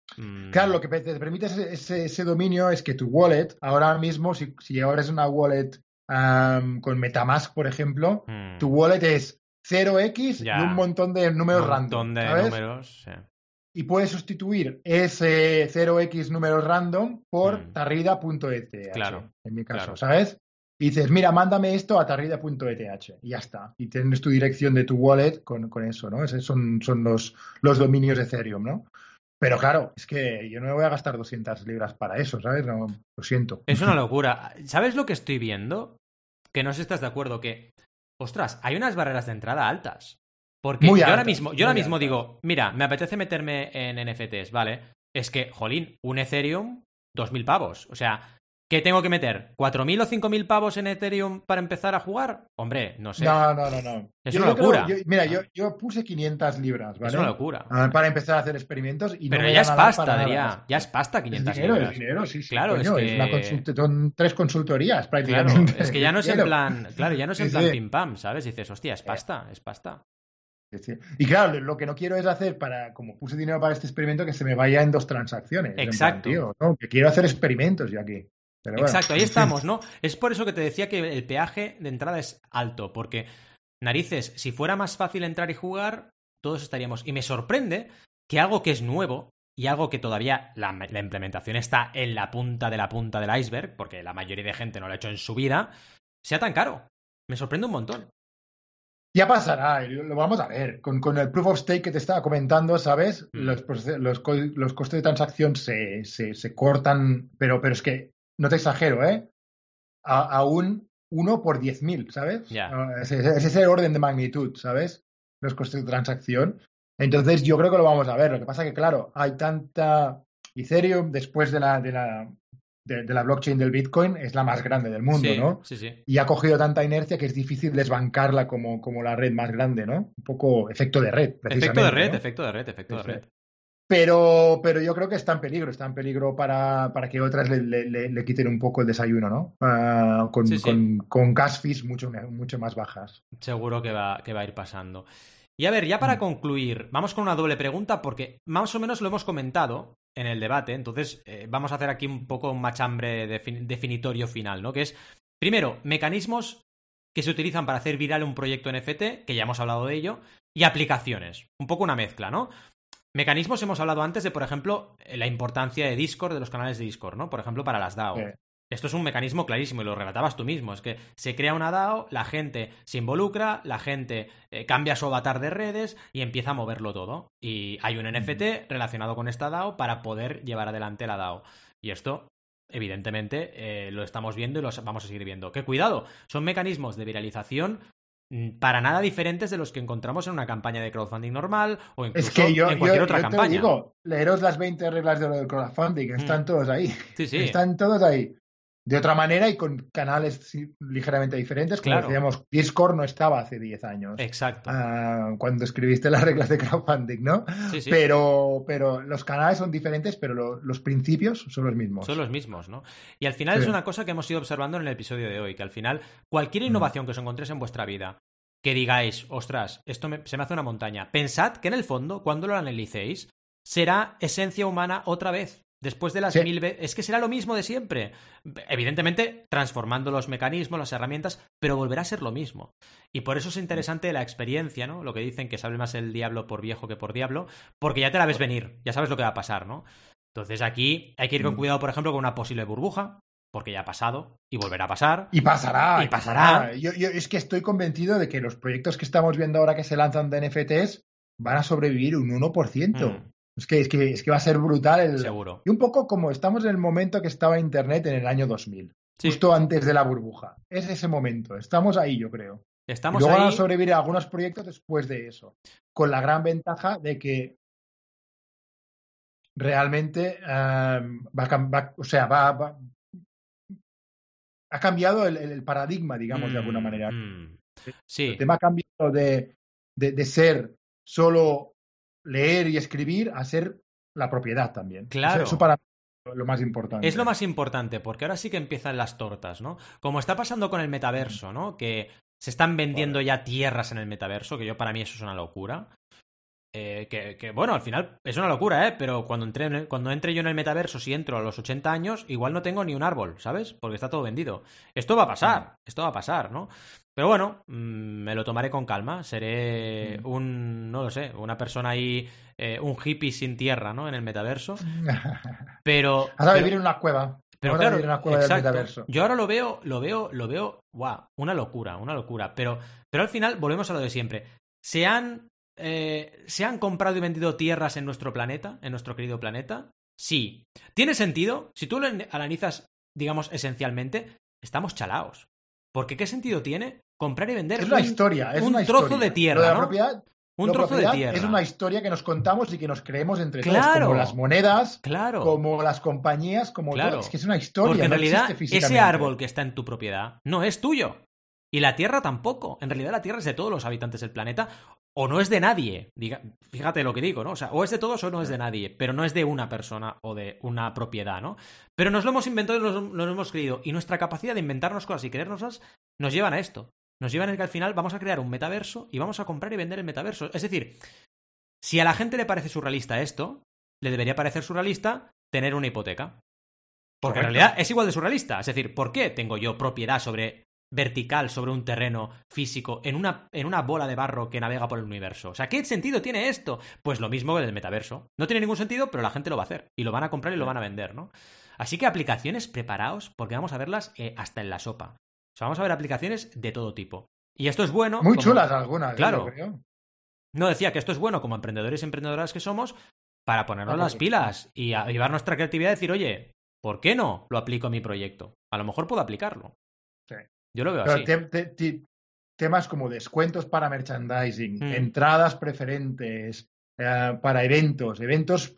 Claro, lo que te permite ese, dominio es que tu wallet, ahora mismo, si, si ahora es una wallet con Metamask, por ejemplo, mm. tu wallet es 0x y un montón de números random. Un montón de números, Y puedes sustituir ese 0x números random por mm. tarrida.eth. Claro. En mi caso, ¿sabes? Y dices, mira, mándame esto a tarrida.eth y ya está. Y tienes tu dirección de tu wallet con, con eso, ¿no? Esos son, son los, los dominios de Ethereum, ¿no? Pero claro, es que yo no me voy a gastar 200 libras para eso, ¿sabes? No, lo siento. Es una locura. ¿Sabes lo que estoy viendo? Que no sé si estás de acuerdo que, ostras, hay unas barreras de entrada altas. Porque yo ahora mismo, yo ahora mismo digo, mira, me apetece meterme en NFTs, ¿vale? Es que, jolín, un Ethereum, 2.000 pavos. O sea, ¿Qué tengo que meter? ¿4.000 o 5.000 pavos en Ethereum para empezar a jugar? Hombre, no sé. No, no, no. no. Es una locura. mira, yo, puse 500 libras, ¿vale? Es una locura. para empezar a hacer experimentos. Y Pero ya es pasta, diría. Ya es pasta 500 dinero, libras. Es dinero, sí, sí. Claro, es, que... son tres consultorías prácticamente. Claro, es que ya no es en plan, claro, ya no es en plan pim pam, ¿sabes? dices, hostia, es pasta, es pasta. Y claro, lo que no quiero es hacer para, como puse dinero para este experimento, que se me vaya en dos transacciones. Exacto. Que quiero hacer experimentos ya aquí. Exacto, ahí estamos, ¿no? Es por eso que te decía que el peaje de entrada es alto, porque narices, si fuera más fácil entrar y jugar, todos estaríamos. Y me sorprende que algo que es nuevo y algo que todavía la, implementación está en la punta de la punta del iceberg, porque la mayoría de gente no lo ha hecho en su vida, sea tan caro. Me sorprende un montón. Ya pasará, lo vamos a ver. Con, el proof of stake que te estaba comentando, ¿sabes? Mm. Los, costes de transacción se, se, cortan, pero, pero es que no te exagero, ¿eh? A, un 1 por 10.000, ¿sabes? Ah, es, es, ese orden de magnitud, ¿sabes? Los costes de transacción. Entonces yo creo que lo vamos a ver. Lo que pasa que, claro, hay tanta Ethereum después de la, de la, de, la blockchain del Bitcoin es la más grande del mundo, ¿no? Sí, sí. Y ha cogido tanta inercia que es difícil desbancarla como, como la red más grande, ¿no? Un poco efecto de red. Efecto de red, efecto de red, efecto de red. Pero, pero yo creo que está en peligro, está en peligro para, para que otras le, le, quiten un poco el desayuno, ¿no? Ah, con, con, con, gas fees mucho, mucho más bajas. Seguro que va, que va a ir pasando. Y a ver, ya para mm. concluir, vamos con una doble pregunta porque más o menos lo hemos comentado en el debate, entonces eh, vamos a hacer aquí un poco un machambre definitorio final, ¿no? Que es, primero, mecanismos que se utilizan para hacer viral un proyecto NFT, que ya hemos hablado de ello, y aplicaciones, un poco una mezcla, ¿no? Mecanismos hemos hablado antes de, por ejemplo, la importancia de Discord, de los canales de Discord, ¿no? Por ejemplo, para las DAO. Esto es un mecanismo clarísimo y lo relatabas tú mismo. Es que se crea una DAO, la gente se involucra, la gente eh, cambia su avatar de redes y empieza a moverlo todo. Y hay un NFT relacionado con esta DAO para poder llevar adelante la DAO. Y esto, evidentemente, eh, lo estamos viendo y lo vamos a seguir viendo. ¡Qué cuidado! Son mecanismos de viralización para nada diferentes de los que encontramos en una campaña de crowdfunding normal o incluso en cualquier otra campaña. Te digo, leeros las 20 reglas del crowdfunding, están mm. todos ahí. Sí, sí. Están todos ahí de otra manera y con canales ligeramente diferentes. Como decíamos, Discord no estaba hace 10 años. Exacto. Ah, cuando escribiste las reglas de crowdfunding, ¿no? Sí, sí. Pero, pero los canales son diferentes, pero los principios son los mismos. Son los mismos, ¿no? Y al final es una cosa que hemos ido observando en el episodio de hoy, que al final cualquier mm. innovación que os encontréis en vuestra vida, que digáis, ostras, esto se me hace una montaña, pensad que en el fondo, cuando lo analicéis, será esencia humana otra vez. Después de las mil veces. Es que será lo mismo de siempre. Evidentemente, transformando los mecanismos, las herramientas, pero volverá a ser lo mismo. Y por eso es interesante la experiencia, ¿no? Lo que dicen que sabe más el diablo por viejo que por diablo, porque ya te la ves venir, ya sabes lo que va a pasar, ¿no? Entonces aquí hay que ir con mm. cuidado, por ejemplo, con una posible burbuja, porque ya ha pasado y volverá a pasar. Y pasará. Y pasará. Yo, es que estoy convencido de que los proyectos que estamos viendo ahora que se lanzan de NFTs van a sobrevivir un 1%. Es que, es que, es que va a ser brutal. El... Seguro. Y un poco como estamos en el momento que estaba Internet en el año 2000. Justo antes de la burbuja. Es ese momento. Estamos ahí, yo creo. Estamos luego van a sobrevivir algunos proyectos después de eso. Con la gran ventaja de que realmente em, va, a, o sea, va, ha cambiado el, paradigma, digamos, de alguna mm, manera. Mm. Sí. El tema ha cambiado de, de ser solo leer y escribir a ser la propiedad también. Claro. Eso, para lo más importante. Es lo más importante, porque ahora sí que empiezan las tortas, ¿no? Como está pasando con el metaverso, ¿no? Que se están vendiendo ya tierras en el metaverso, que yo para mí eso es una locura. Eh, que, bueno, al final es una locura, ¿eh? Pero cuando, entré, cuando entre yo en el metaverso, si entro a los 80 años, igual no tengo ni un árbol, ¿sabes? Porque está todo vendido. Esto va a pasar, esto va a pasar, ¿no? Pero bueno, mm, me lo tomaré con calma. Seré mm. un, no lo sé, una persona ahí, eh, un hippie sin tierra, ¿no? En el metaverso. Pero. Vas a vivir en una cueva. Pero claro, en una cueva del metaverso. Yo ahora lo veo, lo veo, lo veo, wow, una locura, una locura. Pero, pero al final volvemos a lo de siempre. Se han, eh, se han comprado y vendido tierras en nuestro planeta, en nuestro querido planeta. Sí. ¿Tiene sentido? Si tú lo analizas, digamos, esencialmente, estamos chalaos. Porque ¿qué sentido tiene comprar y vender es una historia, es un trozo de tierra? propiedad, un trozo de tierra. Es una historia que nos contamos y que nos creemos entre todos, como las monedas, claro. como las compañías, como claro. Es que es una historia. Porque en realidad ese árbol que está en tu propiedad no es tuyo. Y la Tierra tampoco. En realidad la Tierra es de todos los habitantes del planeta o no es de nadie. fíjate lo que digo, ¿no? O sea, o es de todos o no es de nadie, pero no es de una persona o de una propiedad, ¿no? Pero nos lo hemos inventado y nos, lo hemos creído. Y nuestra capacidad de inventarnos cosas y creérnoslas nos llevan a esto. Nos llevan a que al final vamos a crear un metaverso y vamos a comprar y vender el metaverso. Es decir, si a la gente le parece surrealista esto, le debería parecer surrealista tener una hipoteca. Porque en realidad es igual de surrealista. Es decir, ¿por qué tengo yo propiedad sobre vertical sobre un terreno físico en una, en una bola de barro que navega por el universo. O sea, ¿qué sentido tiene esto? Pues lo mismo que el metaverso. No tiene ningún sentido, pero la gente lo va a hacer. Y lo van a comprar y lo van a vender, ¿no? Así que aplicaciones preparaos, porque vamos a verlas eh, hasta en la sopa. O sea, vamos a ver aplicaciones de todo tipo. Y esto es bueno. Muy chulas algunas, ¿eh? claro. No decía que esto es bueno como emprendedores y emprendedoras que somos para ponernos las pilas y llevar nuestra creatividad y decir, oye, ¿por qué no lo aplico a mi proyecto? A lo mejor puedo aplicarlo. Yo lo veo así. temas como descuentos para merchandising, mm. entradas preferentes eh, para eventos, eventos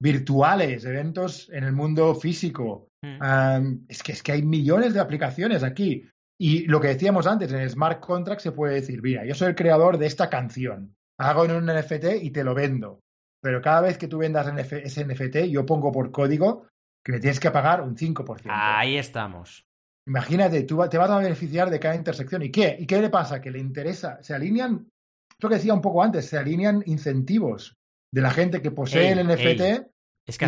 virtuales, eventos en el mundo físico. Mm. es, que, es que hay millones de aplicaciones aquí. Y lo que decíamos antes, en el smart contract se puede decir, mira, yo soy el creador de esta canción, hago en un NFT y te lo vendo. Pero cada vez que tú vendas ese NFT, yo pongo por código que me tienes que pagar un 5%. Ahí estamos. Imagínate, tú te vas a beneficiar de cada intersección. ¿Y qué? ¿Y qué le pasa? Que le interesa, se alinean, lo que decía un poco antes, se alinean incentivos de la gente que posee el NFT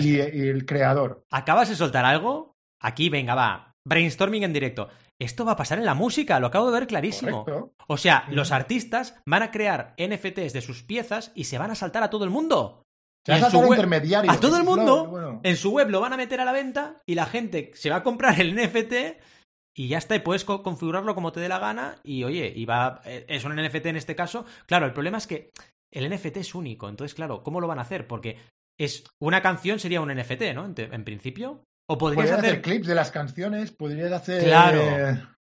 y, el creador. ¿Acabas de soltar algo? Aquí, venga, va. Brainstorming en directo. Esto va a pasar en la música, lo acabo de ver clarísimo. O sea, los artistas van a crear NFTs de sus piezas y se van a saltar a todo el mundo. a, su a todo el mundo. En su web lo van a meter a la venta y la gente se va a comprar el NFT y ya está, y puedes configurarlo como te dé la gana y oye, y va, eh, es un NFT en este caso. Claro, el problema es que el NFT es único, entonces claro, ¿cómo lo van a hacer? Porque es una canción sería un NFT, ¿no? En, principio. O podrías hacer... clips de las canciones, podrías hacer... Claro,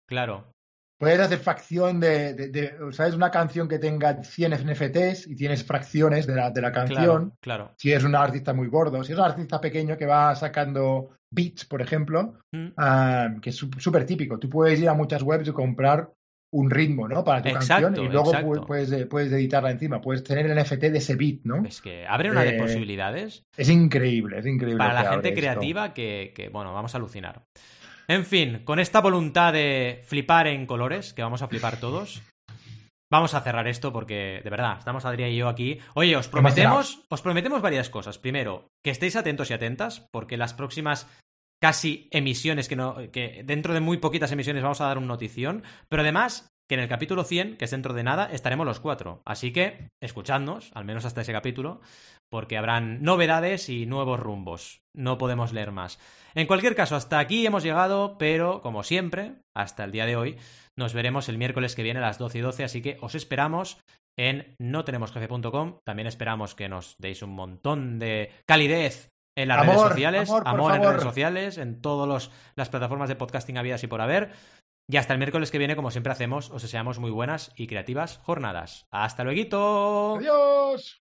claro. Puedes hacer fracción de, ¿sabes? Una canción que tenga 100 NFTs y tienes fracciones de la, de la canción. Claro, Si es un artista muy gordo. Si es un artista pequeño que va sacando beats, por ejemplo, mm. ah, que es súper típico. Tú puedes ir a muchas webs y comprar un ritmo, ¿no? Para tu canción y luego puedes, puedes, editarla encima. Puedes tener el NFT de ese beat, ¿no? Es que abre una de eh, posibilidades. Es increíble, es increíble. Para la gente creativa que, que, bueno, vamos a alucinar. En fin, con esta voluntad de flipar en colores, que vamos a flipar todos, vamos a cerrar esto porque, de verdad, estamos Adrián y yo aquí. Oye, os prometemos, os prometemos varias cosas. Primero, que estéis atentos y atentas, porque las próximas casi emisiones, que, no, que dentro de muy poquitas emisiones vamos a dar una notición, pero además que en el capítulo 100, que es dentro de nada, estaremos los cuatro. Así que, escuchadnos, al menos hasta ese capítulo, porque habrán novedades y nuevos rumbos. No podemos leer más. En cualquier caso, hasta aquí hemos llegado, pero como siempre, hasta el día de hoy, nos veremos el miércoles que viene a las 12 y 12, así que os esperamos en notenemosjefe.com. También esperamos que nos deis un montón de calidez en las redes sociales, amor, en redes sociales, en todas las plataformas de podcasting habidas y por haber. Y hasta el miércoles que viene, como siempre hacemos, os deseamos muy buenas y creativas jornadas. ¡Hasta luego! ¡Adiós!